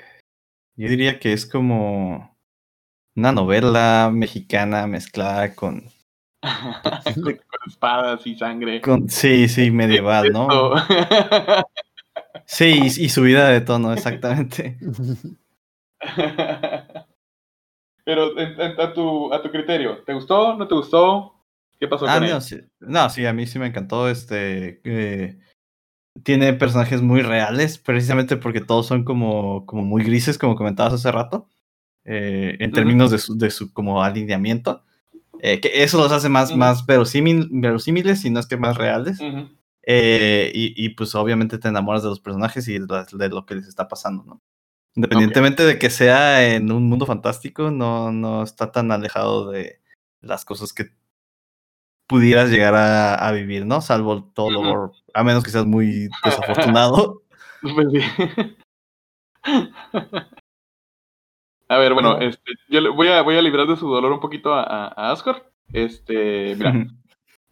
Yo diría que es como una novela mexicana mezclada con. con, espadas y sangre. con sí, sí, medieval, ¿no? Sí, y, y subida de tono, exactamente. Pero a, tu, a tu criterio, ¿te gustó? ¿No te gustó? ¿Qué pasó Ah, con no, él? sí, no, sí, a mí sí me encantó. Este. eh, tiene personajes muy reales, precisamente porque todos son como, como muy grises, como comentabas hace rato. eh, en términos de su, de su como alineamiento. eh, que eso los hace más, Ujú. más verosímil- verosímiles y no es que más reales. Eh, y, y, pues obviamente te enamoras de los personajes y de lo que les está pasando, ¿no? Independientemente de que sea en un mundo fantástico, no, no está tan alejado de las cosas que pudieras llegar a, a vivir, ¿no? Salvo todo gore, a menos que seas muy desafortunado. Pues sí. A ver, bueno, este, yo le voy a, voy a librar de su dolor un poquito a, a. Este, mira,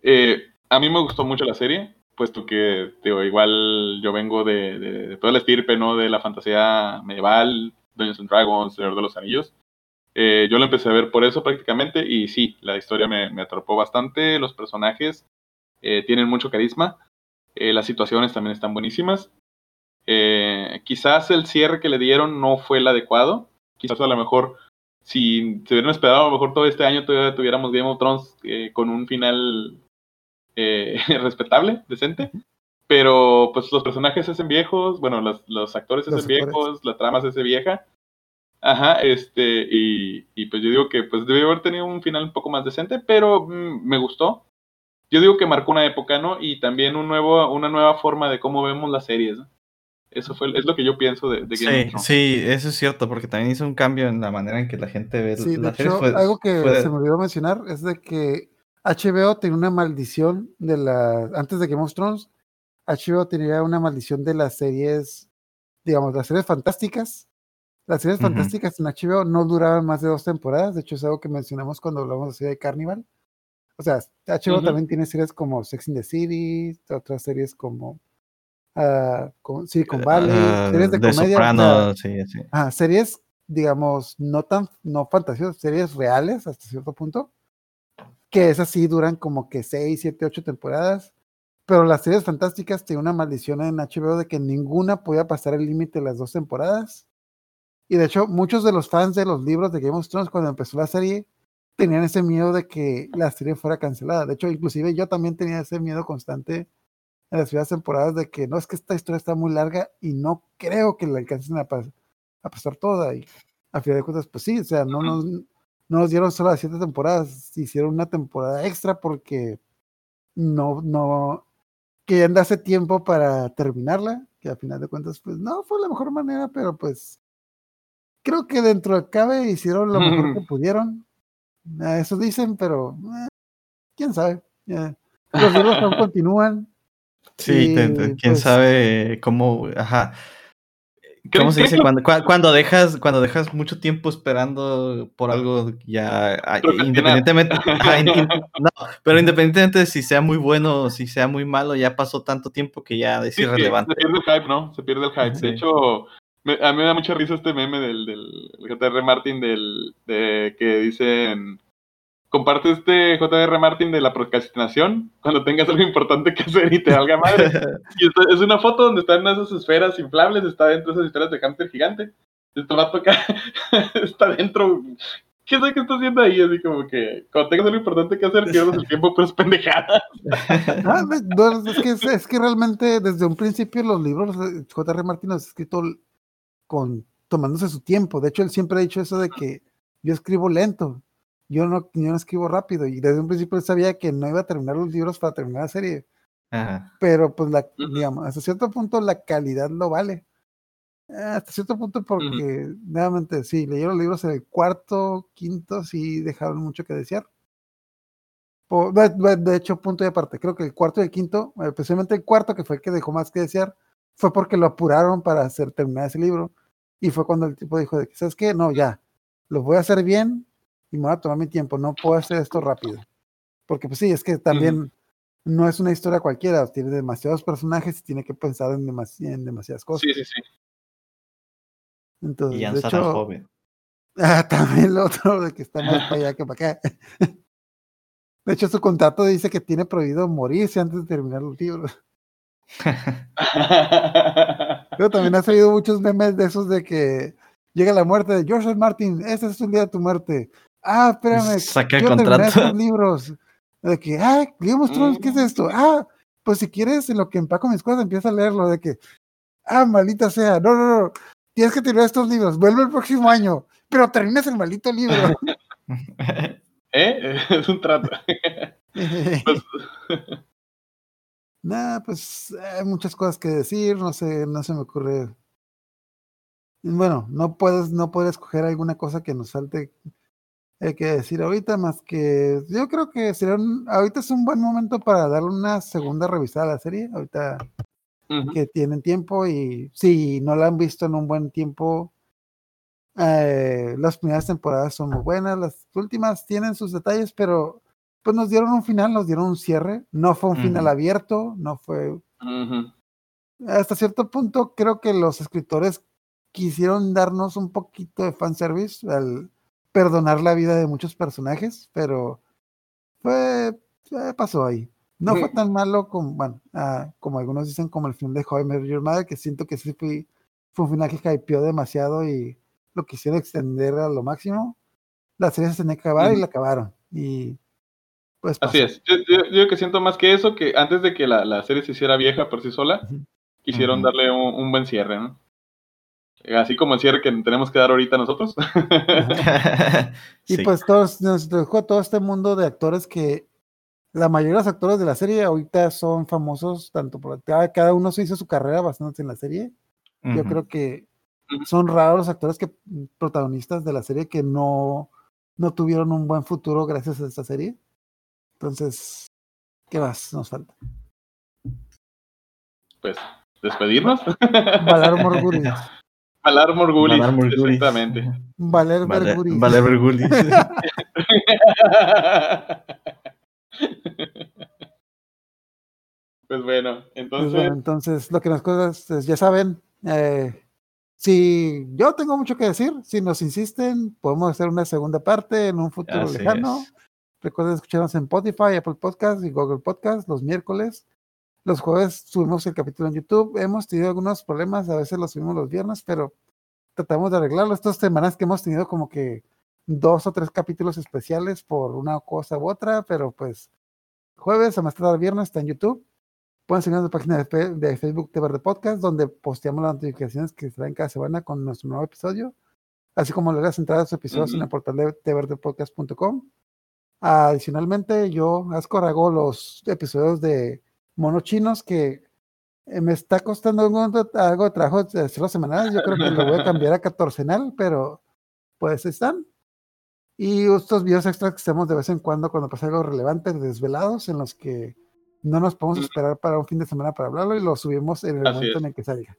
eh, a mí me gustó mucho la serie, puesto que, igual yo vengo de, de, de toda la estirpe, ¿no? De la fantasía medieval, Dungeons and Dragons, Señor de los Anillos. Eh, yo lo empecé a ver por eso prácticamente, y sí, la historia me, me atrapó bastante, los personajes eh, tienen mucho carisma, eh, las situaciones también están buenísimas. Eh, quizás el cierre que le dieron no fue el adecuado, quizás a lo mejor si se hubieran esperado, a lo mejor todo este año todavía tuviéramos Game of Thrones eh, con un final eh, respetable, decente. Pero pues los personajes se hacen viejos, bueno, los, los actores se Los hacen actores. viejos, la trama se hace vieja. Ajá, este, y, y pues yo digo que pues debió haber tenido un final un poco más decente, pero mm, me gustó. Yo digo que marcó una época, ¿no? Y también un nuevo, una nueva forma de cómo vemos las series, ¿no? Eso fue, es lo que yo pienso de, de Game of Sí, Thrones. sí, eso es cierto, porque también hizo un cambio en la manera en que la gente ve Sí, de las series. hecho, fue- algo que fue- se me olvidó mencionar es de que HBO tenía una maldición de la. Antes de Game of Thrones, HBO tenía una maldición de las series, digamos, las series fantásticas. Las series fantásticas en HBO no duraban más de dos temporadas. De hecho, es algo que mencionamos cuando hablamos de Carnival. O sea, HBO también tiene series como Sex in the City, otras series como. ah, como Silicon Valley, ah, series de, de comedia. o sea, Soprano, sí, sí. Ajá, series, digamos, no tan, no fantasiosas, series reales hasta cierto punto, que esas sí duran como que 6, 7, 8 temporadas, pero las series fantásticas tienen una maldición en HBO de que ninguna podía pasar el límite de las dos temporadas. Y de hecho, muchos de los fans de los libros de Game of Thrones cuando empezó la serie tenían ese miedo de que la serie fuera cancelada. De hecho, inclusive yo también tenía ese miedo constante en las primeras temporadas de que no es que esta historia está muy larga y no creo que la alcancen a, pas- a pasar toda. Y a final de cuentas, pues sí, o sea, no nos, no nos dieron solo las siete temporadas, hicieron una temporada extra porque no, no querían darse tiempo para terminarla, que a final de cuentas, pues no fue la mejor manera, pero pues creo que dentro de cabe hicieron lo mejor que pudieron. Eso dicen, pero eh, quién sabe. Los libros aún continúan. Sí, Y, quién pues, sabe cómo, ajá. ¿Cree- ¿Cómo se dice? Cuando, cua- cuando dejas, cuando dejas mucho tiempo esperando por algo ya ah, independientemente, no, pero independientemente de si sea muy bueno o si sea muy malo, ya pasó tanto tiempo que ya es Sí, irrelevante. se pierde el hype, ¿no? Se pierde el hype. Sí. De hecho, me- a mí me da mucha risa este meme del, del JR Martin del, de, que dicen comparte este JR Martin de la procrastinación cuando tengas algo importante que hacer y te valga madre. y esto- es una foto donde están esas esferas inflables, está dentro de esas esferas de hámster gigante. Este vato acá está dentro. ¿Qué sé qué está haciendo ahí? Así como que cuando tengas algo importante que hacer, pierdes el tiempo, pues pendejadas. Ah, no, no, es, que, es, es que realmente desde un principio los libros de J.R. Martin los ha escrito con, tomándose su tiempo. De hecho, él siempre ha dicho eso de que yo escribo lento, yo no, yo no escribo rápido. Y desde un principio sabía que no iba a terminar los libros para terminar la serie. Ajá. Pero pues la, Ujú. digamos, hasta cierto punto la calidad lo vale. Ah, Hasta cierto punto porque, nuevamente, sí, leyeron los libros en el cuarto, quinto, sí dejaron mucho que desear. Po- De, de- hecho, punto y aparte, creo que el cuarto y el quinto, eh, especialmente el cuarto, que fue el que dejó más que desear, fue porque lo apuraron para hacer terminar ese libro. Y fue cuando el tipo dijo, de que, ¿sabes qué? No, ya, lo voy a hacer bien y me voy a tomar mi tiempo, no puedo hacer esto rápido. Porque pues sí, es que también no es una historia cualquiera, tiene demasiados personajes y tiene que pensar en, demasi- en demasiadas cosas. Sí, sí, sí. Entonces, Y de hecho, joven. Ah, también lo otro de que está más para allá que para acá. De hecho, su contrato dice que tiene prohibido morirse antes de terminar los libros. Pero también ha salido muchos memes de esos de que llega la muerte de George. Martin, ese es un día de tu muerte. Ah, espérame, Saca el contrato. libros. De que, ah, Game of Thrones, ¿qué es Mm. esto? Ah, pues si quieres, en lo que empaco mis cosas, empieza a leerlo. De que, ah, maldita sea, no, no, no, tienes que terminar estos libros, vuelve el próximo año, pero termines el maldito libro. ¿Eh? Es un trato. Pues, Nada, pues hay muchas cosas que decir, no sé, no se me ocurre. Bueno, no puedes, no puedes escoger alguna cosa que nos falte eh, que decir ahorita, más que yo creo que sería un- ahorita es un buen momento para darle una segunda revisada a la serie, ahorita que tienen tiempo y si no la han visto en un buen tiempo, eh, las primeras temporadas son muy buenas, las últimas tienen sus detalles, pero pues nos dieron un final, nos dieron un cierre, no fue un final abierto, no fue hasta cierto punto creo que los escritores quisieron darnos un poquito de fanservice al perdonar la vida de muchos personajes, pero fue pasó ahí. No fue tan malo como, bueno, ah, como algunos dicen, como el film de Met Your Mother, que siento que sí fue, fue un final que hypeó demasiado y lo quisieron extender a lo máximo. La serie se tenía que acabar y la acabaron. Y pues Así es. Yo, yo- yo que siento más que eso, que antes de que la, la serie se hiciera vieja por sí sola, quisieron darle un, un buen cierre, ¿no? Así como el cierre que tenemos que dar ahorita nosotros. Y Sí. pues todos, nos dejó todo este mundo de actores que la mayoría de los actores de la serie ahorita son famosos, tanto por cada, cada uno se hizo su carrera bastante en la serie. Yo creo que son raros los actores que protagonistas de la serie que no, no tuvieron un buen futuro gracias a esta serie. Entonces, ¿qué más nos falta? Pues, despedirnos. Valar Morgulis. Valar Morgulis. Valar Morgulis. Exactamente. Valer Vale- Berguris. Valer Bergulis. pues bueno, Pues entonces. bueno, entonces, lo que nos cosas, es, ya saben, eh, si yo tengo mucho que decir, si nos insisten, podemos hacer una segunda parte en un futuro Así lejano. es. Recuerden escucharnos en Spotify, Apple Podcast y Google Podcast los miércoles. Los jueves subimos el capítulo en YouTube. Hemos tenido algunos problemas, a veces los subimos los viernes, pero tratamos de arreglarlo. Estas semanas que hemos tenido como que dos o tres capítulos especiales por una cosa u otra, pero pues jueves a más tarde viernes está en YouTube. Pueden seguirnos en la página de, de Facebook de Verde Podcast, donde posteamos las notificaciones que traen cada semana con nuestro nuevo episodio, así como las entradas a los episodios en el portal de tverdepodcast.com. Adicionalmente, yo, Ascor, hago los episodios de monos chinos que eh, me está costando algo, de trabajo de hacerlos semanales. Yo creo que lo voy a cambiar a catorcenal, pero pues están. Y estos videos extras que hacemos de vez en cuando cuando pasa algo relevante, desvelados, en los que no nos podemos esperar para un fin de semana para hablarlo y lo subimos en el Así momento es. en el que salga.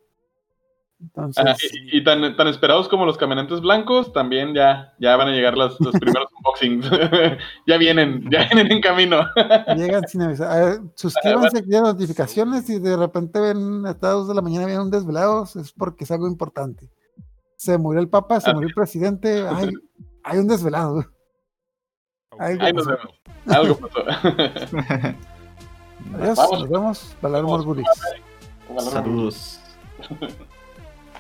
Entonces, Ajá, y, y tan, tan esperados como los caminantes blancos, también ya, ya van a llegar los, los primeros unboxings. ya vienen, ya vienen en camino. llegan sin avisar. A ver, suscríbanse, activen notificaciones y de repente ven a las 2 de la mañana vienen desvelados, es porque es algo importante. Se murió el Papa, se Así murió el presidente, hay, hay un desvelado. Ahí nos vemos. Algo pasó. Adiós, Vamos. nos vemos. Morgulis. Saludos.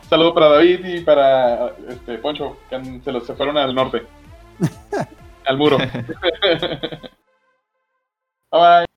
Saludo para David y para este Poncho, que han- se los se fueron al norte. al muro. bye bye.